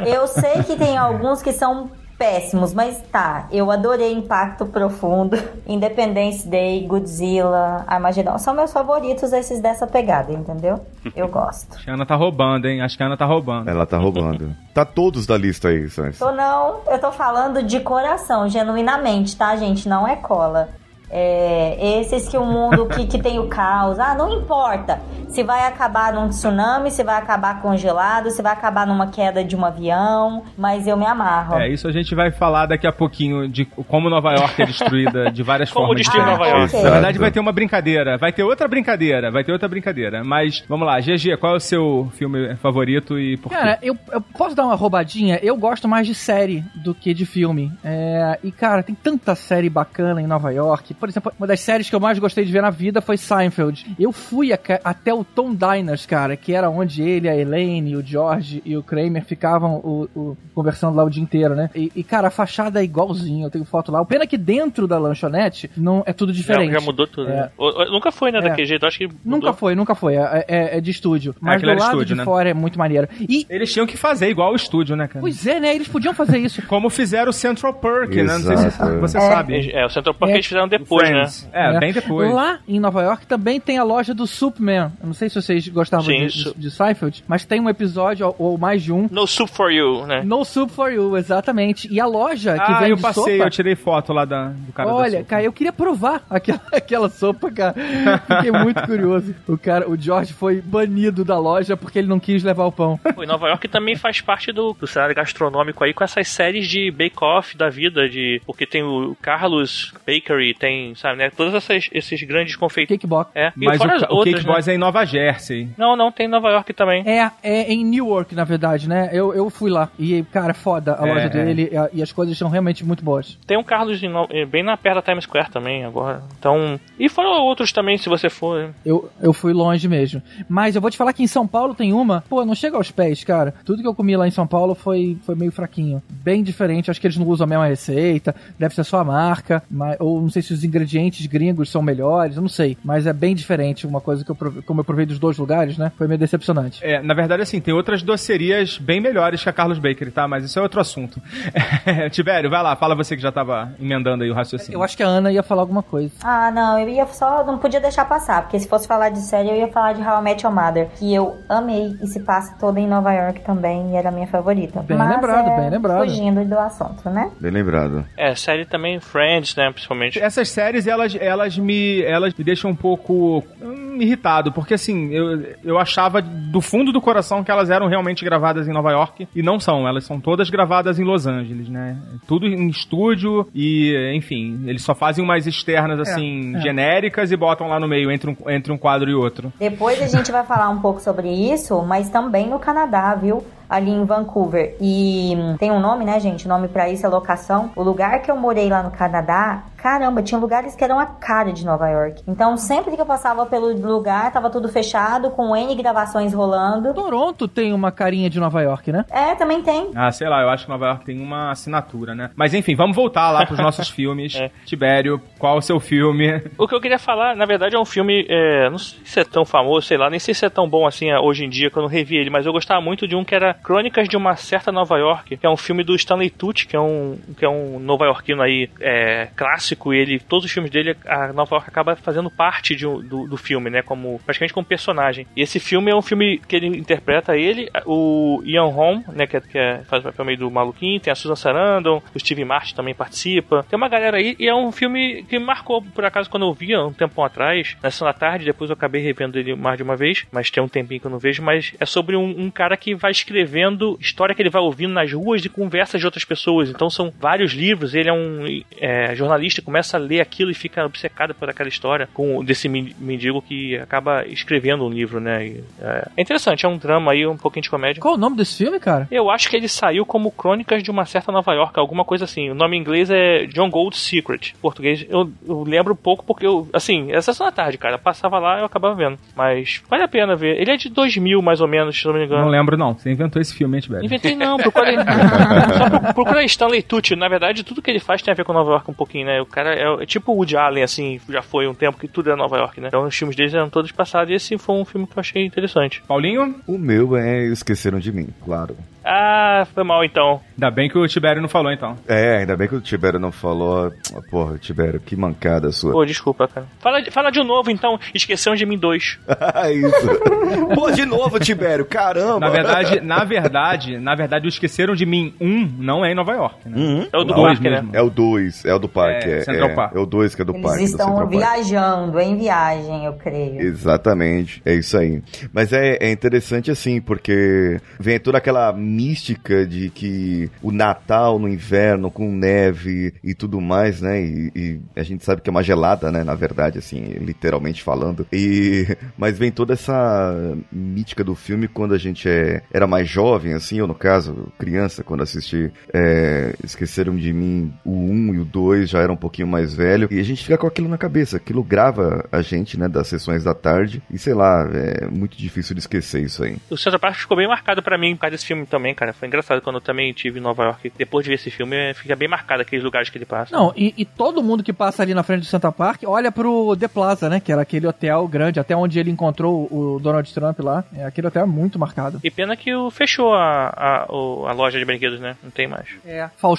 Eu sei que tem alguns que são péssimos, mas tá. Eu adorei Impacto Profundo, Independence Day, Godzilla, Armagedon. São meus favoritos esses dessa pegada, entendeu? Eu gosto. Acho que a Ana tá roubando, hein? Acho que a Ana tá roubando. Ela tá roubando. tá todos da lista aí, Sans. Tô não, eu tô falando de coração, genuinamente, tá, gente? Não é cola. É, esses que o mundo que, que tem o caos, ah, não importa se vai acabar num tsunami, se vai acabar congelado, se vai acabar numa queda de um avião, mas eu me amarro. É, isso a gente vai falar daqui a pouquinho de como Nova York é destruída de várias Como formas. destruir Nova York. ok. Na verdade, vai ter uma brincadeira. Vai ter outra brincadeira. Vai ter outra brincadeira. Mas, vamos lá. GG, qual é o seu filme favorito e por quê? Cara, eu, eu posso dar uma roubadinha? Eu gosto mais de série do que de filme. É, e, cara, tem tanta série bacana em Nova York. Por exemplo, uma das séries que eu mais gostei de ver na vida foi Seinfeld. Eu fui a- até o Tom Diners, cara, que era onde ele, a Elaine, o George e o Kramer ficavam o- o- conversando lá o dia inteiro, né? E, e, cara, a fachada é igualzinho. Eu tenho foto lá. O pena é que dentro da lanchonete não é tudo diferente. já mudou tudo. É. né? O- o- Nunca foi, né, É. daquele jeito. Acho que Nunca mudou. foi, nunca foi. É, é- é de estúdio. Mas do aquilo era lado estúdio, de né? fora é muito maneiro. E, Eles tinham que fazer igual o estúdio, né, cara? pois é, né? Eles podiam fazer isso. Como fizeram o Central Perk, né? Não sei se você É. sabe. É, o Central Park É. eles fizeram depois, né? Friends. É, bem depois. Lá em Nova York também tem a loja do Superman. Eu não sei se vocês gostavam Sim, de, su- de, de Seinfeld, mas tem um episódio, ou, ou mais de um. No Soup for You, né? No Soup for You, exatamente. E a loja que ah, vem eu de passei, sopa. eu tirei foto lá da, do cara Olha, sopa. cara, eu queria provar aquela, aquela sopa, cara. Fiquei muito curioso. O cara, o George foi banido da loja porque ele não quis levar o pão. Pô, e Nova York também faz parte do, do cenário gastronômico aí com essas séries de bake-off da vida, de porque tem o Carlos Bakery, tem, sabe, né? Todos essas, esses grandes confeitos. Cake Box. É, e Mas o, as o outras, Cake né? Boys é em Nova Jersey. Não, não, tem em Nova York também. É, é em Newark, na verdade, né? Eu, eu fui lá. E, cara, foda a É, loja é. dele e, a- e as coisas são realmente muito boas. Tem um Carlos bem na perto da Times Square também agora. Então, e fora outros também, se você for. Eu, eu fui longe mesmo. Mas eu vou te falar que em São Paulo tem uma. Pô, não chega aos pés, cara. Tudo que eu comi lá em São Paulo foi, foi meio fraquinho. Bem diferente. Acho que eles não usam a mesma receita. Deve ser só a marca. Mas, ou não sei se os ingredientes gringos são melhores. Eu não sei. Mas é bem diferente. Uma coisa que eu provei, como eu provei dos dois lugares, né? Foi meio decepcionante. É, na verdade, assim, tem outras docerias bem melhores que a Carlos Bakery, tá? Mas isso é outro assunto. Tibério, vai lá, fala você que já tava emendando aí o raciocínio. Eu acho que a Ana ia falar alguma coisa. Ah, não, eu ia só. Não podia deixar passar, porque se fosse falar de série, eu ia falar de How I Met Your Mother, que eu amei e se passa toda em Nova York também, e era a minha favorita. Bem Mas lembrado, é bem lembrado. Fugindo do assunto, né? Bem lembrado. É, série também Friends, né? Principalmente. Essas séries, elas, elas, me, elas me deixam um pouco. hum, irritado, porque assim, eu, eu achava do fundo do coração que elas eram realmente gravadas em Nova York, e não são, elas são todas gravadas em Los Angeles, né? Tudo em estúdio, e enfim, eles só fazem umas externas assim, é. genéricas e botam lá no meio, entre um, entre um quadro e outro. Depois a gente vai falar um pouco sobre isso, mas também no Canadá, viu? Ali em Vancouver. E hum, tem um nome, né, gente? O nome pra isso é locação. O lugar que eu morei lá no Canadá, caramba, tinha lugares que eram a cara de Nova York. Então, sempre que eu passava pelo lugar, tava tudo fechado, com N gravações rolando. Toronto tem uma carinha de Nova York, né? É, também tem. Ah, sei lá, eu acho que Nova York tem uma assinatura, né? Mas enfim, vamos voltar lá pros nossos filmes. É. Tibério, qual o seu filme? O que eu queria falar, na verdade, é um filme, é, não sei se é tão famoso, sei lá, nem sei se é tão bom assim é, hoje em dia, que eu não revi ele, mas eu gostava muito de um que era Crônicas de uma Certa Nova York, que é um filme do Stanley Tucci, que é um, que é um nova-iorquino aí é, clássico, e ele, todos os filmes dele, a Nova York acaba fazendo parte de do, do filme, né, como, praticamente como personagem. E esse filme é um filme que ele interpreta ele, o Ian Holm, né, que, é, que é- faz o papel meio do maluquinho, tem a Susan Sarandon, o Steve Martin também participa, tem uma galera aí, e é um filme que me marcou, por acaso, quando eu vi há um tempão atrás, na sessão da tarde, depois eu acabei revendo ele mais de uma vez, mas tem um tempinho que eu não vejo, mas é sobre um, um cara que vai escrevendo história que ele vai ouvindo nas ruas de conversas de outras pessoas, então são vários livros, ele é um é, jornalista, começa a ler aquilo e fica obcecado por aquela história com desse men- mendigo que acaba escrevendo um livro, né, e, é, é interessante, é um drama aí, um pouquinho de comédia. Qual o nome desse filme, cara? Eu acho que ele saiu como Crônicas de uma Certa Nova York, alguma coisa assim. O nome em inglês é John Gold's Secret. Em português eu, eu lembro pouco porque eu, assim, é sessão da tarde, cara. Eu passava lá e eu acabava vendo. Mas vale a pena ver. Ele é de 2000, mais ou menos, se não me engano. Não lembro, não. Você inventou esse filme, hein, Tibério? Inventei não, procura aí. Só pro- procura aí Stanley Tucci. Na verdade, tudo que ele faz tem a ver com Nova York um pouquinho, né? O cara é, é tipo o Woody Allen, assim, já foi um tempo que tudo é Nova York, né? Então os filmes deles eram todos passados e esse foi um filme que eu achei interessante. Paulinho? O meu é Esqueceram de Mim, claro. Ah, foi mal então. Ainda bem que o Tibério não falou, então. É, ainda bem que o Tibério não falou. Porra, Tibério, que mancada sua. Pô, desculpa, cara. Fala, de- fala de novo então. Esqueceram de mim dois. Isso. Pô, de novo, Tibério, caramba. Na verdade, na verdade, na verdade, o Esqueceram de Mim 1 não é em Nova York, né? Uhum. É o do Dois parque, né? É o 2, é o do parque. É, É, Central é, Park. é o 2 que é do Eles parque. do estão viajando, em viagem, eu creio. Exatamente, é isso aí. Mas é, é interessante assim, porque vem toda aquela mística de que o Natal no inverno, com neve e tudo mais, né? E, e a gente sabe que é uma gelada, né? Na verdade, assim, literalmente falando. E mas vem toda essa mítica do filme quando a gente é, era mais jovem, assim, ou no caso, criança, quando assisti é, Esqueceram de Mim, o 1 e o 2 já era um pouquinho mais velho. E a gente fica com aquilo na cabeça, aquilo grava a gente, né, das sessões da tarde. E sei lá, é muito difícil de esquecer isso aí. O Central Park ficou bem marcado pra mim por causa desse filme também, cara. Foi engraçado quando eu também estive em Nova York. Depois de ver esse filme, é, fica bem marcado aqueles lugares que ele passa. Não, e, e todo mundo que passa ali na frente do Central Park olha pro The Plaza, né? Que era aquele hotel grande, até onde ele encontrou o Donald Trump lá. É, aquele hotel é muito marcado. E pena que o fechou a, a, a loja de brinquedos, né? Não tem mais. É. Fall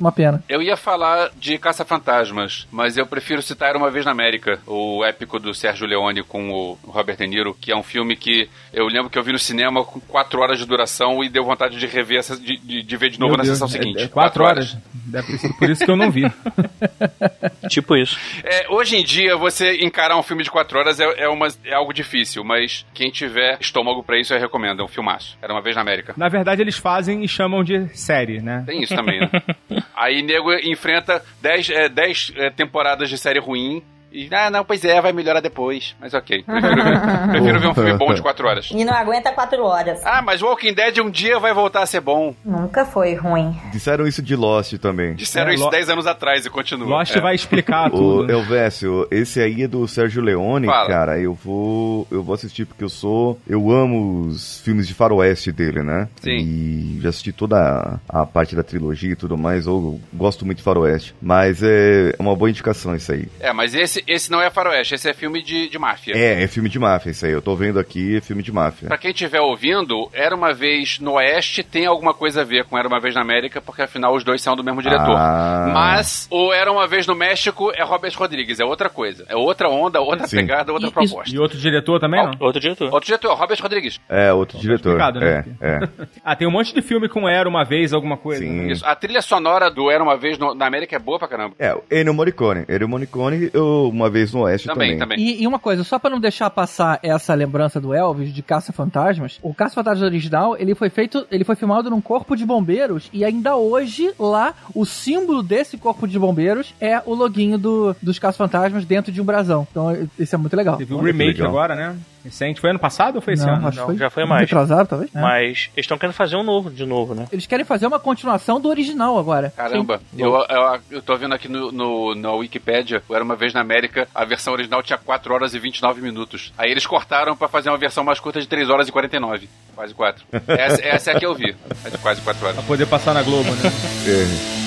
uma pena. Eu ia falar de Caça-Fantasmas, mas eu prefiro citar Uma Vez na América, o épico do Sérgio Leone com o Robert De Niro, que é um filme que eu lembro que eu vi no cinema com quatro horas de duração e deu vontade de rever, essa, de, de- de ver de novo Meu na Deus, sessão é- seguinte. é quatro horas. Deve ter sido por isso que eu não vi. Tipo isso. É, hoje em dia, você encarar um filme de quatro horas é, é, uma, é algo difícil, mas quem tiver estômago pra isso, eu recomendo. É um filmaço. Era Uma Vez na América. Na verdade, eles fazem e chamam de série, né? Tem isso também, né? Aí nego enfrenta 10 é, dez, é, temporadas de série ruim. E, ah, não, pois é, vai melhorar depois. Mas ok. Prefiro ver, prefiro ver um filme bom de 4 horas. E não aguenta quatro horas. Ah, mas Walking Dead um dia vai voltar a ser bom. Nunca foi ruim. Disseram isso de Lost também. Disseram É, isso Lo- 10 anos atrás e continua. Lost É. vai explicar O tudo. né? Elvésio, esse aí é do Sérgio Leone, Fala. cara. Eu vou, eu vou assistir porque eu sou, eu amo os filmes de faroeste dele, né? Sim. E já assisti toda a, a parte da trilogia e tudo mais. Eu gosto muito de faroeste, mas é uma boa indicação isso aí. É, mas esse, esse não é faroeste, esse é filme de, de máfia. É, é filme de máfia isso aí. Eu tô vendo aqui, é filme de máfia. Pra quem estiver ouvindo, Era Uma Vez no Oeste tem alguma coisa a ver com Era Uma Vez na América, porque afinal os dois são do mesmo diretor. Ah. Mas o Era Uma Vez no México é Robert Rodrigues, é outra coisa. É outra onda, outra Sim. pegada, outra E- proposta. E outro diretor também, não? Outro diretor. Outro diretor, Robert Rodrigues. É, outro diretor. explicado, né? É, é. Ah, tem um monte de filme com Era uma vez, alguma coisa. Sim. Isso. A trilha sonora do Era Uma Vez no- na América é boa pra caramba. É, o Ennio Morricone. Ennio Morricone, eu Uma Vez no Oeste Também, também. também. E, e uma coisa, só pra não deixar passar essa lembrança do Elvis de Caça-Fantasmas, o Caça-Fantasmas original, ele foi feito, ele foi filmado num corpo de bombeiros e ainda hoje lá o símbolo desse corpo de bombeiros é o loginho do, dos Caça-Fantasmas dentro de um brasão. Então isso é muito legal. Teve um remake legal. agora, né? Recente. Foi ano passado ou foi esse Não, ano? Não, foi, já foi mais. Retrasado, talvez? É. Mas eles estão querendo fazer um novo de novo, né? Eles querem fazer uma continuação do original agora. Caramba, eu, eu, eu tô vendo aqui no, no, na Wikipédia, o Era Uma Vez na América, a versão original tinha 4 horas e 29 minutos. Aí eles cortaram pra fazer uma versão mais curta de 3 horas e 49. Quase 4. Essa, essa é a que eu vi, a de quase 4 horas. Pra poder passar na Globo, né? É.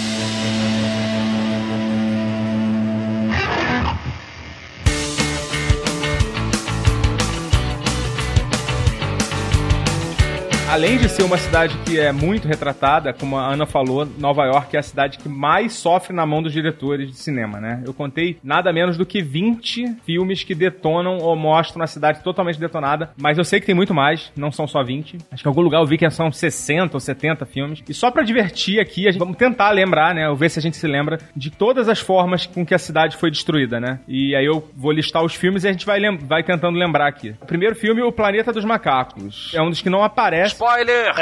Além de ser uma cidade que é muito retratada, como a Ana falou, Nova York é a cidade que mais sofre na mão dos diretores de cinema, né? Eu contei nada menos do que 20 filmes que detonam ou mostram a cidade totalmente detonada, mas eu sei que tem muito mais, não são só 20. Acho que em algum lugar eu vi que são 60 ou 70 filmes. E só pra divertir aqui, a gente, vamos tentar lembrar, né? Ou ver se a gente se lembra de todas as formas com que a cidade foi destruída, né? E aí eu vou listar os filmes e a gente vai, vai tentando lembrar aqui. O primeiro filme, O Planeta dos Macacos. É um dos que não aparece. Spoiler!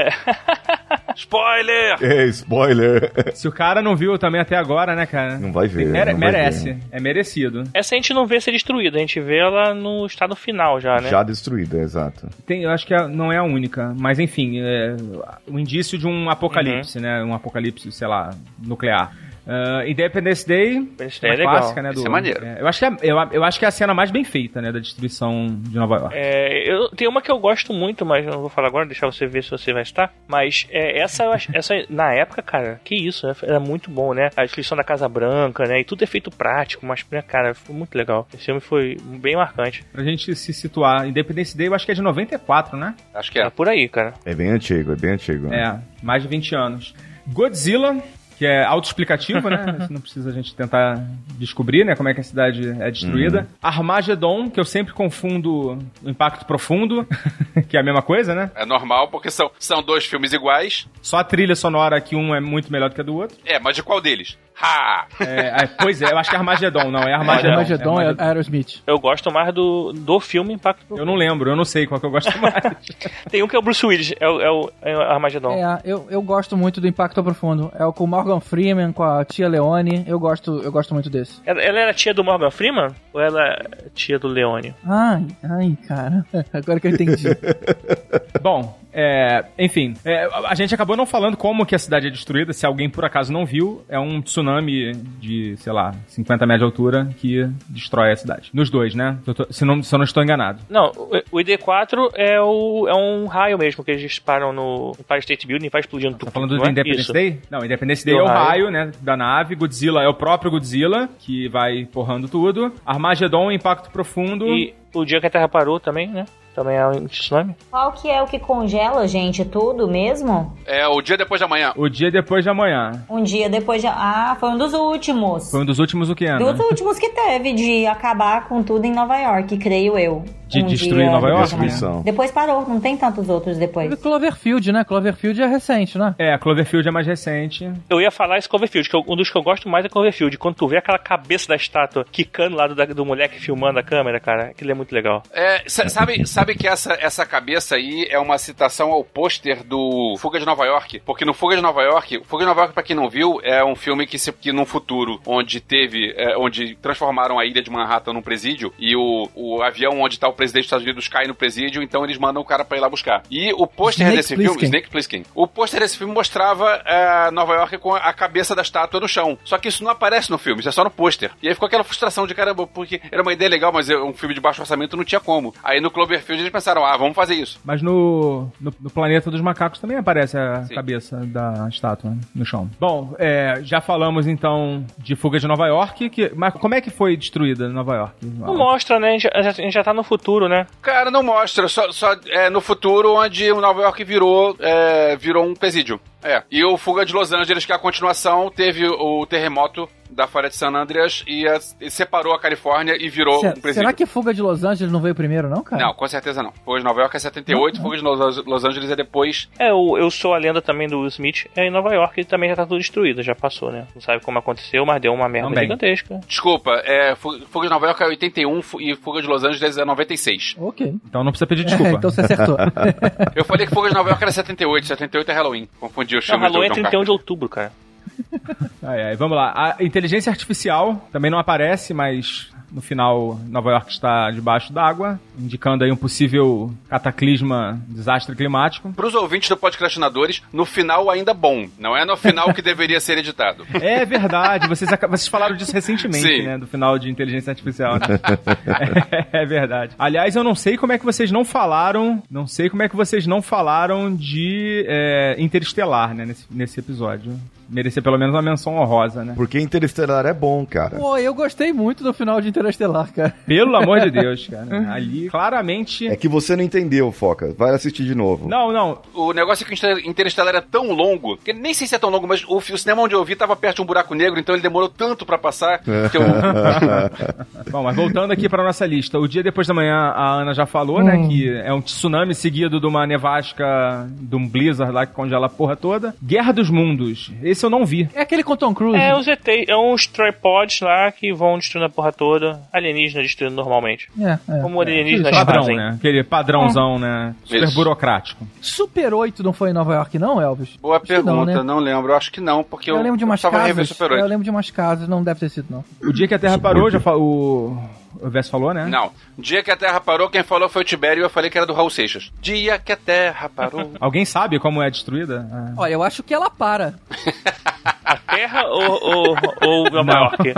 Spoiler! É, spoiler. Se o cara não viu também até agora, né, cara? Não vai ver, Mere- não vai merece. ver. É merecido. Essa a gente não vê ser destruída, a gente vê ela no estado final já, né? Já destruída, exato. Tem, eu acho que é- não é a única, mas enfim, é o indício de um apocalipse, né? Um apocalipse, sei lá, nuclear. Uh, Independence Day, Independence Day uma é legal. clássica, né? Esse é maneiro. eu, acho que é, eu, eu acho que é a cena mais bem feita, né? Da destruição de Nova York. É, eu, tem uma que eu gosto muito, mas eu não vou falar agora, deixar você ver se você vai estar. Mas é, essa, eu acho- essa, na época, cara, que isso, né? era muito bom, né? A descrição da Casa Branca, né? E tudo é feito prático, mas, né, cara, foi muito legal. Esse filme foi bem marcante. Pra gente se situar, Independence Day eu acho que é de 94, né? Acho que É é. por aí, cara. É bem antigo, é bem antigo. É, mais de 20 anos. Godzilla, que é autoexplicativo, né? Isso não precisa a gente tentar descobrir, né? Como é que a cidade é destruída. Armageddon, que eu sempre confundo o Impacto Profundo, que é a mesma coisa, né? É normal, porque são, são dois filmes iguais. Só a trilha sonora que um é muito melhor do que a do outro. É, mas de qual deles? Ha! É, é, pois é, eu acho que é Armageddon, não, é Armageddon. Armageddon é é Armageddon. Aerosmith. Eu gosto mais do, do filme Impacto Profundo. Eu não lembro, eu não sei qual que eu gosto mais. Tem um que é o Bruce Willis, é o, é o, é o Armageddon. É, eu, eu gosto muito do Impacto Profundo. É o com o Morgan Freeman, com a tia Leone. Eu gosto, eu gosto muito desse. Ela, ela era tia do Morgan Freeman? Ou ela é tia do Leone? Ai, ai, cara. Agora que eu entendi. Bom, é, enfim, é, a gente acabou não falando como que a cidade é destruída. Se alguém por acaso não viu, é um tsunami de, sei lá, 50 metros de altura que destrói a cidade. Nos dois, né? Eu tô- se, não, se eu não estou enganado. Não, o- o ID4 é, o, é um raio mesmo que eles disparam no Empire State Building e vai explodindo tudo. Tá falando do é? Independence Isso. Day? Não, Independence Day é o raio. né, da nave. Godzilla é o próprio Godzilla, que vai porrando tudo. Armageddon, Impacto Profundo. E o dia que a Terra parou também, né? Também é um tsunami. Qual que é o que congela, gente, tudo mesmo? É o dia depois de amanhã. O dia depois de amanhã. Um dia depois de... Ah, foi um dos últimos. Foi um dos últimos o que, Ana? Dos últimos que teve, de acabar com tudo em Nova York, creio eu. De destruir Nova York? depois de amanhã. Destruição. Depois parou, não tem tantos outros depois. Cloverfield, né? Cloverfield é recente, né? É, a Cloverfield é mais recente. Eu ia falar esse Cloverfield, que eu- um dos que eu gosto mais é Cloverfield. Quando tu vê aquela cabeça da estátua quicando lá do, do moleque filmando a câmera, cara, aquilo é muito legal. É, sa- sabe, sabe que essa, essa cabeça aí é uma citação ao pôster do Fuga de Nova York? Porque no Fuga de Nova York, o Fuga de Nova York, pra quem não viu, é um filme que, se, que num futuro, onde teve, é, onde transformaram a ilha de Manhattan num presídio, e o, o avião onde tá o presidente dos Estados Unidos cai no presídio, então eles mandam o cara pra ir lá buscar. E o pôster desse filme, Plissken. Snake Plissken, o pôster desse filme mostrava é, Nova York com a cabeça da estátua no chão. Só que isso não aparece no filme, isso é só no pôster. E aí ficou aquela frustração de caramba, porque era uma ideia legal, mas é um filme de baixo orçamento não tinha como. Aí no Cloverfield eles pensaram, ah, vamos fazer isso. Mas no, no, no Planeta dos Macacos também aparece a Sim. cabeça da estátua né, no chão. Bom, é, já falamos então de Fuga de Nova York. Que, mas como é que foi destruída Nova York? Não mostra, né? A gente, já- a gente já tá no futuro, né? Cara, não mostra, só, só é, no futuro onde o Nova York virou, é, virou um presídio. É. E o Fuga de Los Angeles, que é a continuação, teve o terremoto da falha de San Andreas e, a- e separou a Califórnia e virou Se- um presídio. será que Fuga de Los Angeles não veio primeiro, não, cara? Não, com certeza não. Fuga de Nova York é 78, Fuga de Los, Los Angeles é depois. É, o Eu Sou a Lenda também do Will Smith é em Nova York e também já tá tudo destruído, já passou, né? Não sabe como aconteceu, mas deu uma merda Também. gigantesca. Desculpa, é, Fu- Fuga de Nova York é 81 fu- e Fuga de Los Angeles é 96. Ok. Então não precisa pedir desculpa. então você acertou. Eu falei que Fuga de Nova York era 78, 78 é Halloween. Confundi os Não, filmes Halloween é do John 31 de outubro, cara. Ai, ai, vamos lá. A inteligência artificial também não aparece, mas no final Nova York está debaixo d'água, indicando aí um possível cataclisma, desastre climático. Para os ouvintes do Podcastinadores, no final ainda bom. Não é no final que deveria ser editado. É verdade, vocês, vocês falaram disso recentemente, Sim. né? Do final de inteligência artificial. né? é, é verdade. Aliás, eu não sei como é que vocês não falaram. Não sei como é que vocês não falaram de é, Interestelar, né? Nesse, nesse episódio. Merecia pelo menos uma menção honrosa, né? Porque Interestelar é bom, cara. Pô, eu gostei muito do final de Interestelar, cara. Pelo amor de Deus, cara. Ali, claramente. É que você não entendeu, Foca. Vai assistir de novo. Não, não. O negócio é que Interestelar é tão longo, que nem sei se é tão longo, mas o, o cinema onde eu vi tava perto de um buraco negro, então ele demorou tanto pra passar que eu... Bom, mas voltando aqui pra nossa lista. O dia depois da manhã, a Ana já falou, né? Que é um tsunami seguido de uma nevasca, de um blizzard lá que congela a porra toda. Guerra dos Mundos. Esse eu não vi. É aquele com Tom Cruise. É, os ET, é uns tripods lá que vão destruindo a porra toda. Alienígena destruindo normalmente. É, é. Como alienígenas Padrão, fazem. né? Aquele padrãozão, né? Super Isso. burocrático. Super 8 não foi em Nova York, não, Elvis? Boa Acho que não, pergunta, né? não, lembro. Eu acho que não, porque eu, Eu lembro de umas rever casas. Super 8. Eu lembro de umas casas, não deve ter sido, não. O dia que a Terra parou, já o... o Vess falou, né? Não. Dia que a Terra parou, quem falou foi o Tibério e eu falei que era do Raul Seixas. Dia que a Terra parou. Alguém sabe como é destruída? Ah. Olha, eu acho que ela para. A Terra ou, ou, ou Nova Não. York?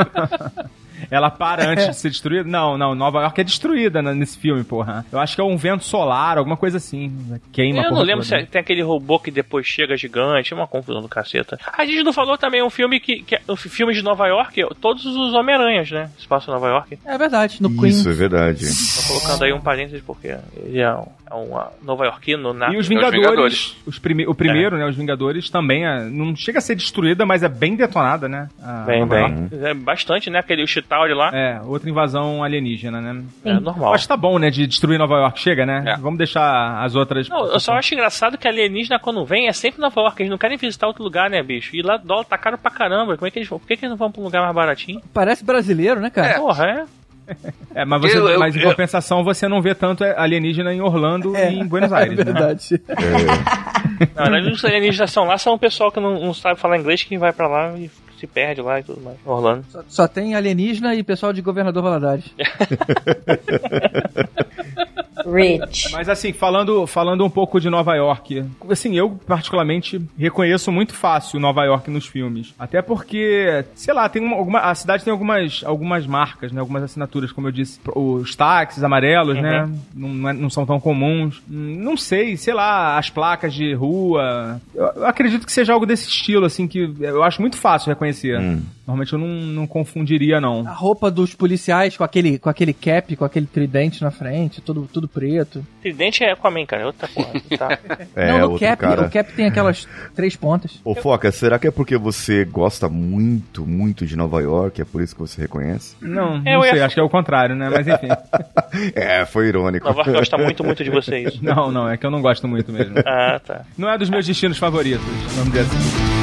Ela para antes de ser destruída? Não, não. Nova York é destruída né, nesse filme, porra. Eu acho que é um vento solar, alguma coisa assim. Queima Eu não lembro toda. se tem aquele robô que depois chega gigante, é uma confusão do caceta. A gente não falou também um filme que, que é um filme de Nova York, todos os Homem-Aranhas, né? Em Nova York. É verdade, no Isso, Queens. é verdade. Tô colocando aí um parênteses porque ele é um, é um ah, nova-iorquino na E os Vingadores. Vingadores, os prime- o primeiro, né, os Vingadores também é- não chega a ser destruída, mas é bem detonada, né? a Bem, Nova bem. York. É bastante, né? Aquele Chitauri lá. É, outra invasão alienígena, né? É, normal. Acho que tá bom, né, de destruir Nova York. Chega, né? É. Vamos deixar as outras... Não, eu só acho engraçado que alienígena quando vem é sempre Nova York. Eles não querem visitar outro lugar, né, bicho? E lá dólar tá caro pra caramba. Como é que eles vão? Por que, que eles não vão pra um lugar mais baratinho? Parece brasileiro, né, cara? Porra, é. É, mas, você, Eu- eu- mas em eu- compensação você não vê tanto alienígena em Orlando É, e em Buenos Aires, É né? verdade. Na verdade, os alienígenas são lá, são o pessoal que não, não sabe falar inglês que vai pra lá e se perde lá e tudo mais. Orlando. Só, só tem alienígena e pessoal de Governador Valadares. Rich. Mas assim, falando, falando um pouco de Nova York, assim, eu particularmente reconheço muito fácil Nova York nos filmes. Até porque, sei lá, tem uma, alguma, a cidade tem algumas, algumas marcas, né? Algumas assinaturas, como eu disse. Os táxis amarelos, né? Não, não é- não são tão comuns. Hum, Não sei, sei lá, as placas de rua. Eu, eu acredito que seja algo desse estilo, assim, que eu acho muito fácil reconhecer. Normalmente eu não, não confundiria, não. A roupa dos policiais com aquele, com aquele cap, com aquele tridente na frente, tudo, tudo preto. Tridente é Aquaman, cara. é Outra porra. Tá. É, não, no cap, cara. o cap tem aquelas três pontas. Ô, Foca, será que é porque você gosta muito, muito de Nova York? É por isso que você reconhece? Não, É, não eu ia sei, fa- acho que é o contrário, né? Mas enfim. É, foi irônico. Nova York gosta muito, muito de vocês. não, não, é que eu não gosto muito mesmo. Ah, tá. Não é dos meus destinos favoritos, vamos dizer assim.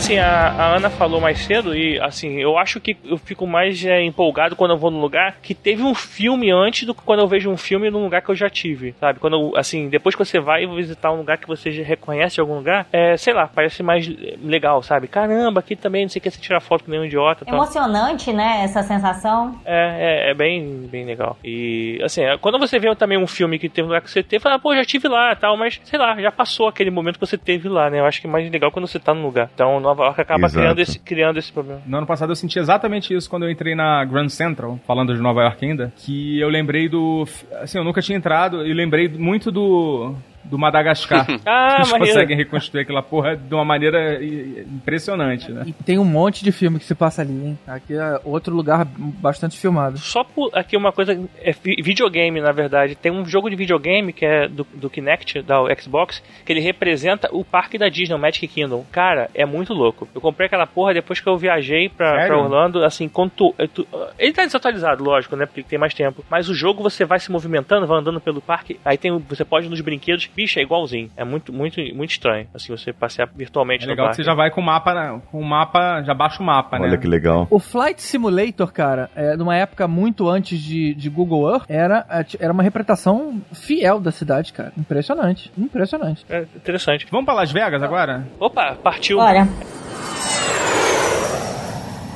Assim, a, a Ana falou mais cedo e, assim, eu acho que eu fico mais é, empolgado quando eu vou num lugar que teve um filme antes do que quando eu vejo um filme num lugar que eu já tive, sabe? Quando, eu, assim, depois que você vai visitar um lugar que você já reconhece de algum lugar, é, sei lá, parece mais legal, sabe? Caramba, aqui também, não sei o que, você tira foto que nem um idiota. tal. Emocionante, né? Essa sensação. É, é, é bem, bem legal. E, assim, é, quando você vê também um filme que teve um lugar que você teve, fala, pô, já tive lá tal, mas, sei lá, já passou aquele momento que você teve lá, né? Eu acho que é mais legal quando você tá no lugar. Então, Nova York acaba Exato. criando esse, criando esse problema. No ano passado eu senti exatamente isso quando eu entrei na Grand Central, falando de Nova York ainda, que eu lembrei do. Assim, eu nunca tinha entrado e lembrei muito do. Do Madagascar. Ah, Eles maneiro. conseguem reconstruir aquela porra de uma maneira impressionante, né? E tem um monte de filme que se passa ali, hein? Aqui é outro lugar bastante filmado. Só por aqui uma coisa, é vi- videogame, na verdade. Tem um jogo de videogame que é do, do Kinect, da Xbox, que ele representa o parque da Disney, o Magic Kingdom. Cara, é muito louco. Eu comprei aquela porra depois que eu viajei pra, pra Orlando, assim, quando tu, é, tu- Ele tá desatualizado, lógico, né? Porque tem mais tempo. Mas o jogo você vai se movimentando, vai andando pelo parque, aí tem, você pode ir nos brinquedos, bicho, é igualzinho. É muito, muito, muito estranho, assim, você passear virtualmente É no legal que você já vai com o mapa, com o mapa, já baixa o mapa, né? Olha que legal. O Flight Simulator, cara, é, numa época muito antes de, de Google Earth, era, era uma representação fiel da cidade, cara. Impressionante. Impressionante. É interessante. Vamos pra Las Vegas agora? Opa, partiu. Bora.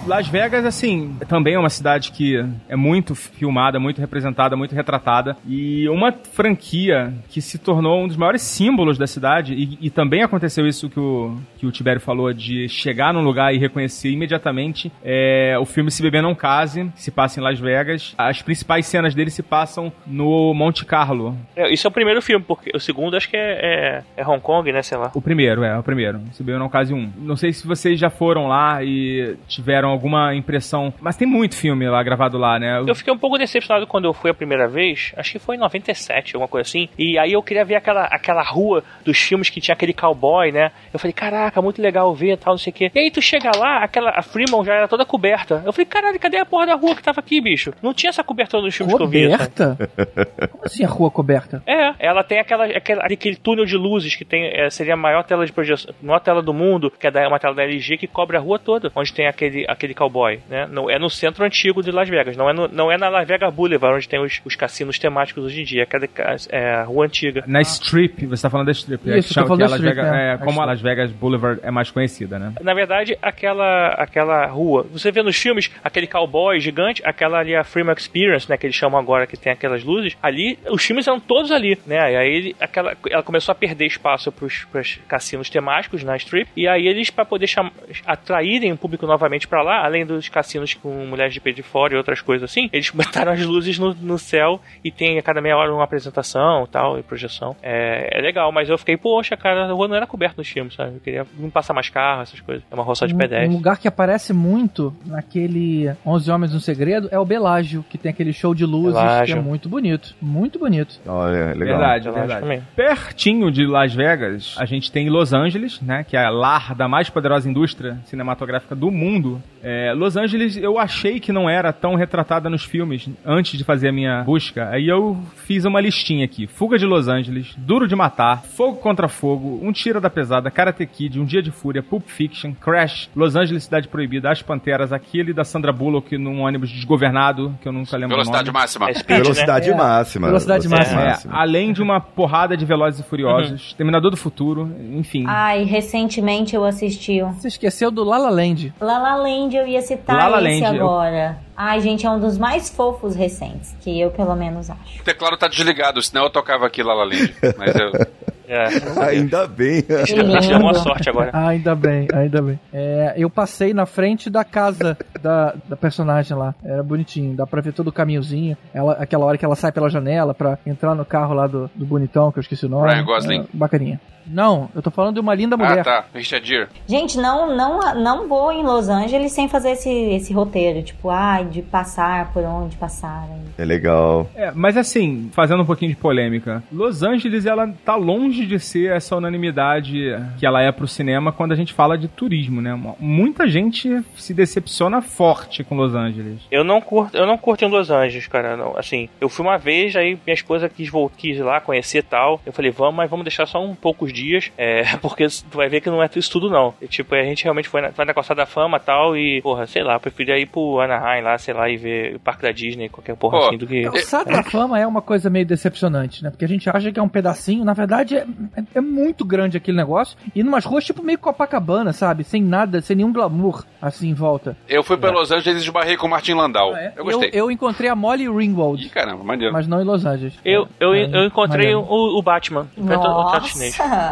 Las Vegas, assim, também é uma cidade que é muito filmada, muito representada, muito retratada. E uma franquia que se tornou um dos maiores símbolos da cidade. E, e também aconteceu isso que o, que o Tibério falou, de chegar num lugar e reconhecer imediatamente. É, o filme Se Beber Não Case, que se passa em Las Vegas. As principais cenas dele se passam no Monte Carlo. É, isso é o primeiro filme, porque o segundo acho que é, é, é Hong Kong, né? Sei lá. O primeiro, é, o primeiro. Se Beber Não Case 1. Não sei se vocês já foram lá e tiveram alguma impressão. Mas tem muito filme lá gravado lá, né? Eu fiquei um pouco decepcionado quando eu fui a primeira vez, acho que foi em 97, alguma coisa assim. E aí eu queria ver aquela, aquela rua dos filmes que tinha aquele cowboy, né? Eu falei, caraca, muito legal ver tal, não sei o quê. E aí tu chega lá, aquela, a Fremont já era toda coberta. Eu falei, caralho, cadê a porra da rua que tava aqui, bicho? Não tinha essa cobertura nos filmes que eu sabe? Coberta? Como assim a rua coberta? É, ela tem aquela, aquela, aquele túnel de luzes que tem, é, seria a maior tela de projeção, maior tela do mundo, que é da, uma tela da LG que cobre a rua toda, onde tem aquele, aquele cowboy, né? Não, é no centro antigo de Las Vegas, não é, no, não é na Las Vegas Boulevard, onde tem os, os cassinos temáticos hoje em dia, é, é a rua antiga. Na Strip, você tá falando da Strip. é, Isso, que tô chama- falando que a da Las Strip, Vegas- é. é, como a. Las Vegas Boulevard é mais conhecida, né? Na verdade, aquela, aquela rua, você vê nos filmes aquele cowboy gigante, aquela ali é a Fremont Experience, né, que eles chamam agora, que tem aquelas luzes, ali, os filmes eram todos ali, né, e aí ele, aquela, ela começou a perder espaço pros, pros cassinos temáticos na Strip, e aí eles, para poder cham- atraírem o público novamente pra lá, além dos cassinos com mulheres de peito de fora e outras coisas assim, eles botaram as luzes no, no céu e tem a cada meia hora uma apresentação tal, e projeção. É, é legal, mas eu fiquei, poxa, cara, a rua não era coberta nos filmes, sabe? Eu queria não passar mais carro, essas coisas. É uma roça de Um, pedestre. um lugar que aparece muito naquele 11 Homens no Segredo é o Belágio, que tem aquele show de luzes Belágio. que é muito bonito. Muito bonito. Olha, legal. Verdade, acho verdade. também. Pertinho de Las Vegas, a gente tem Los Angeles, né? Que é a lar da mais poderosa indústria cinematográfica do mundo. É, Los Angeles, eu achei que não era tão retratada nos filmes antes de fazer a minha busca. Aí eu fiz uma listinha aqui: Fuga de Los Angeles, Duro de Matar, Fogo contra Fogo, Um Tira da Pesada, Karate Kid, Um Dia de Fúria, Pulp Fiction, Crash, Los Angeles Cidade Proibida, As Panteras, aquele da Sandra Bullock num ônibus desgovernado, que eu nunca lembro Velocidade o nome. máxima. É speed, Velocidade É. máxima. Velocidade É, além de uma porrada de Velozes e Furiosos, Terminador do Futuro, enfim. Ai, recentemente eu assisti Você esqueceu do La La Land. La La Land, eu ia citar La La esse Land, eu- agora. Ai, gente, é um dos mais fofos recentes, que eu pelo menos acho. O teclado tá desligado, senão eu tocava aqui lá La Land. Mas eu. É. Ainda bem. Te deu uma sorte agora. Ainda bem, ainda bem. É, eu passei na frente da casa da, da personagem lá. Era bonitinho, dá pra ver todo o caminhozinho. Ela, aquela hora que ela sai pela janela pra entrar no carro lá do, do bonitão, que eu esqueci o nome. Ryan Gosling. É, bacaninha. Não, eu tô falando de uma linda mulher. Ah, tá. Richard Gere. Gente, não, não, não vou em Los Angeles sem fazer esse, esse roteiro. Tipo, ai, de passar por onde passaram. É legal. É, mas assim, fazendo um pouquinho de polêmica, Los Angeles ela tá longe de ser essa unanimidade que ela é pro cinema quando a gente fala de turismo, né? Muita gente se decepciona forte com Los Angeles. Eu não curto, eu não curto em Los Angeles, cara. Não. Assim, eu fui uma vez, aí minha esposa quis, quis ir lá conhecer e tal. Eu falei, vamos, mas vamos deixar só um poucos dias, é, porque tu vai ver que não é isso tudo, não. E, tipo, a gente realmente foi na, vai na Costa da Fama e tal, e, porra, sei lá, eu preferia ir pro Anaheim lá, sei lá, e ver o Parque da Disney, qualquer porra Pô, assim, do que. O Sata da Fama é uma coisa meio decepcionante, né? Porque a gente acha que é um pedacinho, na verdade é, é- é muito grande aquele negócio. E numas ruas tipo meio Copacabana, sabe? Sem nada, sem nenhum glamour assim em volta. Eu fui pra Los Angeles e esbarrei com o Martin Landau. É. Eu gostei. Eu, encontrei a Molly Ih, Ringwald, caramba, maneiro. mas não em Los Angeles. Eu, eu, É, eu encontrei o, o Batman. Foi todo-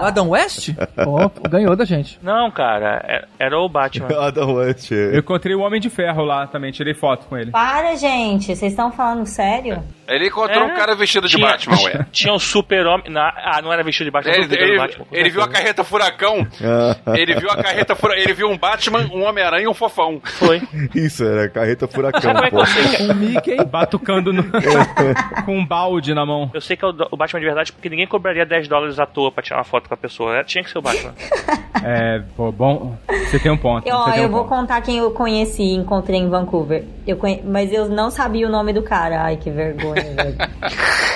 o! Adam West? Ó, ganhou da gente. Não, cara, é- era o Batman. Adam West. Eu encontrei o Homem de Ferro lá também, tirei foto com ele. Para, gente. Vocês estão falando sério? Ele encontrou É. um cara vestido de Tinha- Batman, ué. Tinha um super-homem. Ah, não era vestido de Batman, Ele, era vestido de ele- Batman. ele viu a carreta furacão. Ele viu a carreta furacão. Ele viu um Batman, um Homem-Aranha e um fofão. Foi. Isso, era carreta furacão, como é que pô. eu sei que O Mickey. Batucando no... com um balde na mão. Eu sei que é o, Batman de verdade porque ninguém cobraria 10 dólares à toa pra tirar uma foto com a pessoa. É, Tinha que ser o Batman. É, pô, bom. Você tem um ponto. Eu, ó, eu um vou ponto. contar quem eu conheci e encontrei em Vancouver. Eu conhe... Mas eu não sabia o nome do cara. Ai, que vergonha.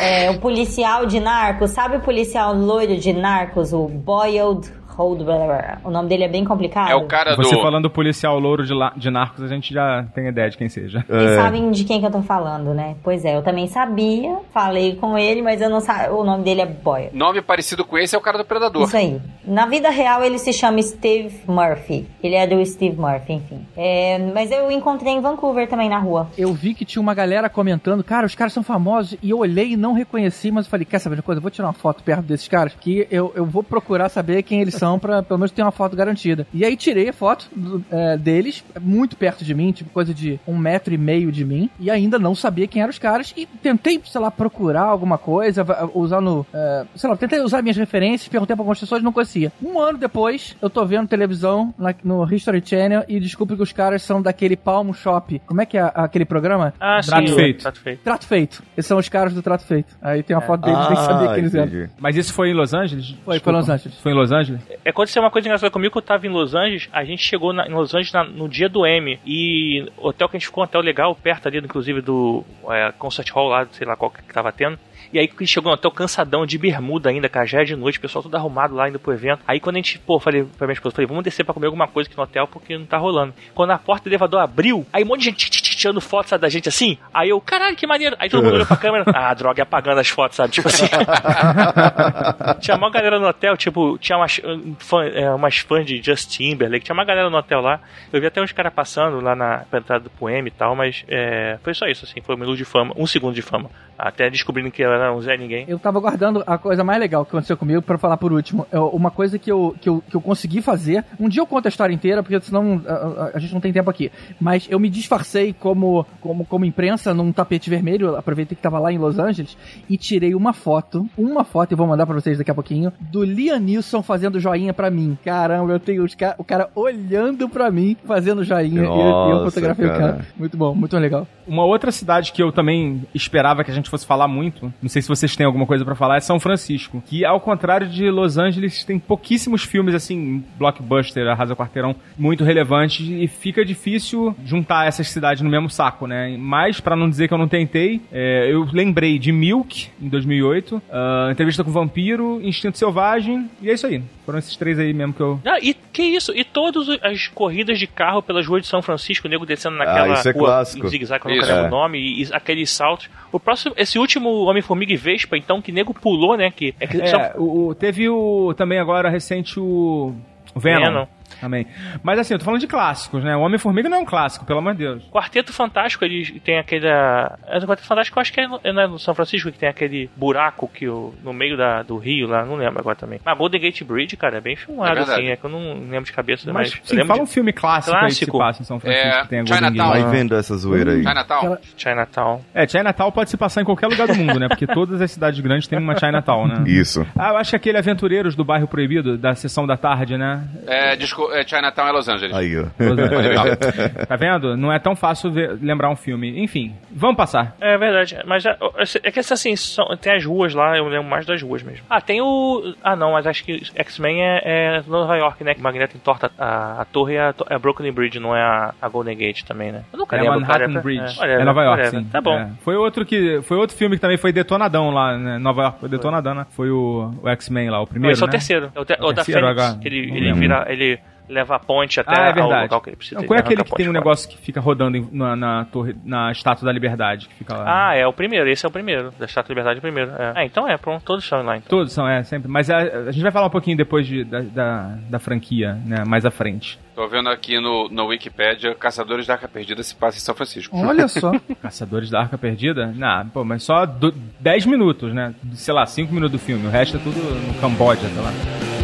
É, o policial de Narcos. Sabe o policial loiro de Narcos? O Boiled Holdweller. O nome dele é bem complicado. É o cara do. Você falando do policial louro de, la- de Narcos, a gente já tem ideia de quem seja. Vocês É. sabem de quem que eu tô falando, né? Pois é, eu também sabia. Falei com ele, mas eu não sabia. O nome dele é Boyle. Nome parecido com esse é o cara do Predador. Isso aí. Na vida real ele se chama Steve Murphy. Ele é do Steve Murphy, enfim. É, mas eu encontrei em Vancouver também na rua. Eu vi que tinha uma galera comentando, cara, os caras são famosos, e eu olhei e não reconheci, mas eu falei, quer saber de coisa? Eu vou tirar uma foto perto desses caras, que eu, eu vou procurar saber quem eles são pra pelo menos ter uma foto garantida. E aí tirei a foto do- é, deles, muito perto de mim, tipo coisa de um metro e meio de mim, e ainda não sabia quem eram os caras, e tentei, sei lá, procurar alguma coisa, usar no, é, sei lá, tentei usar minhas referências, perguntei pra algumas pessoas, não conhecia. Um ano depois, eu tô vendo televisão na- no History Channel e descubro que os caras são daquele Palm Shop. Como é que é aquele programa? Ah, Trato sim. feito. Trato feito. Trato Feito. Esses são os caras do Trato Feito. Aí tem uma foto deles, nem sabia quem eles eram. Ah. Mas isso foi em Los Angeles? Foi, Desculpa. foi em Los Angeles. Foi em Los Angeles? Aconteceu uma coisa engraçada comigo que eu tava em Los Angeles, a gente chegou na- em Los Angeles na- no dia do M e o hotel que a gente ficou, um hotel legal, perto ali, inclusive, do é, Concert Hall lá, sei lá qual que tava tendo. E aí chegou no hotel cansadão, de bermuda ainda, cara, já é de noite, o pessoal tudo arrumado lá indo pro evento. Aí quando a gente, pô, falei pra minha esposa, falei, vamos descer pra comer alguma coisa aqui no hotel porque não tá rolando. Quando a porta do elevador abriu, aí um monte de gente tirando foto, sabe, da gente assim. Aí eu, caralho, que maneiro. Aí todo mundo olhou pra câmera, ah, droga, e apagando as fotos, sabe, tipo assim. tinha uma galera no hotel, tipo, tinha umas, um, fã, é, umas fãs de Justin Timberlake, tinha uma galera no hotel lá. Eu vi até uns caras passando lá na pra entrada do poema e tal, mas é, foi só isso, assim, foi um minuto de fama, um segundo de fama. Até descobrindo que eu era um Zé Ninguém. Eu tava guardando a coisa mais legal que aconteceu comigo pra falar por último. É uma coisa que eu, que, eu, que eu consegui fazer. Um dia eu conto a história inteira, porque senão a, a- a gente não tem tempo aqui. Mas eu me disfarcei como, como, como imprensa num tapete vermelho. eu Aproveitei que tava lá em Los Angeles e tirei uma foto. Uma foto, eu vou mandar pra vocês daqui a pouquinho. Do Liam Neeson fazendo joinha pra mim. Caramba, eu tenho ca o cara olhando pra mim, fazendo joinha. e eu- e eu, Nossa, fotografei o cara. cara. Muito bom, muito legal. Uma outra cidade que eu também esperava que a gente fosse falar muito, não sei se vocês têm alguma coisa pra falar, é São Francisco. Que, ao contrário de Los Angeles, tem pouquíssimos filmes, assim, blockbuster, arrasa quarteirão, muito relevantes, e fica difícil juntar essas cidades no mesmo saco, né? Mas, pra não dizer que eu não tentei, é, eu lembrei de Milk, em 2008, ah, Entrevista com o Vampiro, Instinto Selvagem, e é isso aí. Foram esses três aí mesmo que eu... Ah, e que isso? E todas as corridas de carro pelas ruas de São Francisco, o nego descendo naquela isso é rua clássico. em zigue-zague, que eu não Isso. lembro É. o nome, e, e aqueles saltos. O próximo, esse último Homem-Formiga e Vespa, então, que nego pulou, né? Que, é que É, o, o- teve o também agora recente o o Venom. Venom. Também. Mas assim, eu tô falando de clássicos, né? O Homem-Formiga não é um clássico, pelo amor de Deus. Quarteto Fantástico, ele tem aquele. É do Quarteto Fantástico, eu acho que é no, é no São Francisco que tem aquele buraco que o, no meio da, do rio lá, não lembro agora também. Mas Golden Gate Bridge, cara, é bem filmado, É assim, é que eu não lembro de cabeça, Mas, mas. sim, lembro fala um de filme clássico, aí que se Clássico. passa em São Francisco, É, que tem a Golden Chinatown. Vai Gate. vendo essas zoeiras aí. Chinatown. Chinatown. É, Chinatown pode se passar em qualquer lugar do mundo, né? Porque todas as cidades grandes têm uma Chinatown, né? Isso. Ah, eu acho que aquele Aventureiros do Bairro Proibido, da sessão da tarde, né? É, disco, é, Chinatown é Los Angeles. Aí, ó. tá vendo? Não é tão fácil ver- lembrar um filme. Enfim, vamos passar. É verdade, mas é, é que assim, são- tem as ruas lá, eu lembro mais das ruas mesmo. Ah, tem o. Ah, não, mas acho que X-Men é, é Nova York, né? Que o Magneto entorta a, a torre é a, to- é a Brooklyn Bridge, não é a, a Golden Gate também, né? Eu nunca É lembro, Manhattan cara. Bridge. É, whatever, É Nova York, whatever. sim. Tá bom. É. Foi outro que foi outro filme que também foi detonadão lá, né? Nova York foi detonadão, né? Foi o, o X-Men lá, o Não, primeiro, esse é o né? terceiro. É o, te- o da terceiro Fênix, que ele, ele vira. Ele leva a ponte até Ah, é ao local que ele precisa. Não, qual é ele aquele que tem um ponte negócio que fica rodando na, na torre, na Estátua da Liberdade, que fica lá? fora. Ah, é o primeiro. Esse é o primeiro. Da Estátua da Liberdade é o primeiro. É. Ah, então é, pronto. Todos estão lá então. Todos são, é, sempre. Mas a, a gente vai falar um pouquinho depois de- da, da, da franquia, né? Mais à frente. Tô vendo aqui no, no Wikipedia, Caçadores da Arca Perdida se passa em São Francisco. Olha só. Caçadores da Arca Perdida? Não, pô, mas só do, 10 minutos, né? Sei lá, 5 minutos do filme. O resto é tudo no Camboja, sei lá.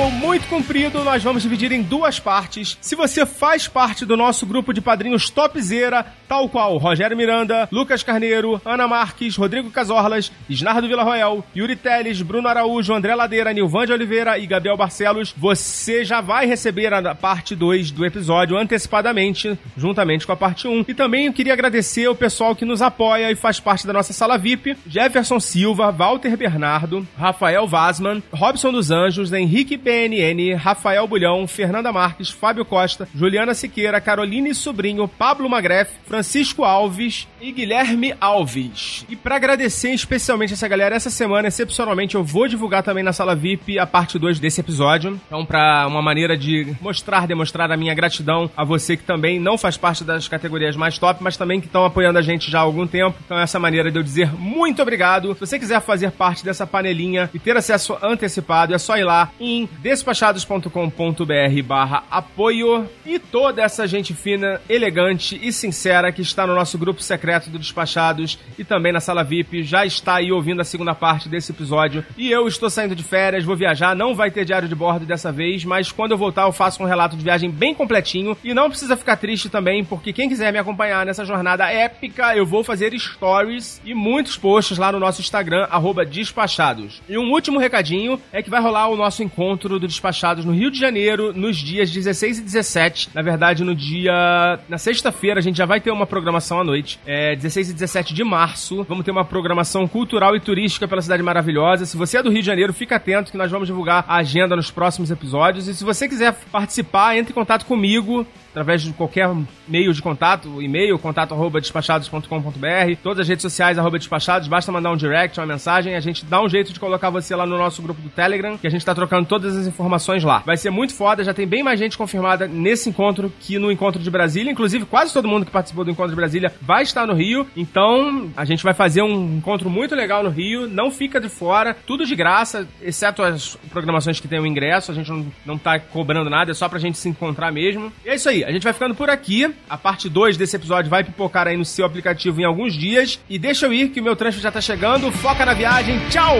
Ficou muito comprido, nós vamos dividir em duas partes. Se você faz parte do nosso grupo de padrinhos topzera, tal qual Rogério Miranda, Lucas Carneiro, Ana Marques, Rodrigo Casorlas, Isnardo Villarroel, Yuri Teles, Bruno Araújo, André Ladeira, Nilvan de Oliveira e Gabriel Barcelos, você já vai receber a parte 2 do episódio antecipadamente, juntamente com a parte 1. E também eu queria agradecer o pessoal que nos apoia e faz parte da nossa sala VIP: Jefferson Silva, Walter Bernardo, Rafael Vazman, Robson dos Anjos, Henrique PNN, Rafael Bulhão, Fernanda Marques, Fábio Costa, Juliana Siqueira, Caroline Sobrinho, Pablo Magref, Francisco Alves e Guilherme Alves. E para agradecer especialmente essa galera, essa semana, excepcionalmente, eu vou divulgar também na sala VIP a parte 2 desse episódio. Então, para uma maneira de mostrar, demonstrar a minha gratidão a você que também não faz parte das categorias mais top, mas também que estão apoiando a gente já há algum tempo. Então, essa maneira de eu dizer muito obrigado. Se você quiser fazer parte dessa panelinha e ter acesso antecipado, é só ir lá em despachados.com.br barra apoio e toda essa gente fina, elegante e sincera que está no nosso grupo secreto do Despachados e também na sala VIP já está aí ouvindo a segunda parte desse episódio. E eu estou saindo de férias, vou viajar, não vai ter diário de bordo dessa vez, mas quando eu voltar eu faço um relato de viagem bem completinho e não precisa ficar triste também, porque quem quiser me acompanhar nessa jornada épica, eu vou fazer stories e muitos posts lá no nosso Instagram, despachados. E um último recadinho é que vai rolar o nosso encontro do Despachados no Rio de Janeiro nos dias 16 e 17. Na verdade, no dia. Na sexta-feira, a gente já vai ter uma programação à noite. É 16 e 17 de março. Vamos ter uma programação cultural e turística pela cidade maravilhosa. Se você é do Rio de Janeiro, fica atento que nós vamos divulgar a agenda nos próximos episódios. E se você quiser participar, entre em contato comigo através de qualquer meio de contato, e-mail, contato arroba despachados.com.br, todas as redes sociais arroba despachados, basta mandar um direct, uma mensagem, a gente dá um jeito de colocar você lá no nosso grupo do Telegram, que a gente tá trocando todas as informações lá. Vai ser muito foda, já tem bem mais gente confirmada nesse encontro que no encontro de Brasília, inclusive quase todo mundo que participou do encontro de Brasília vai estar no Rio, então a gente vai fazer um encontro muito legal no Rio, não fica de fora, tudo de graça, exceto as programações que tem o ingresso, a gente não, não tá cobrando nada, é só pra gente se encontrar mesmo. E é isso aí, a gente vai ficando por aqui. A parte 2 desse episódio vai pipocar aí no seu aplicativo em alguns dias. E deixa eu ir que o meu transfer já tá chegando. Foca na viagem. Tchau!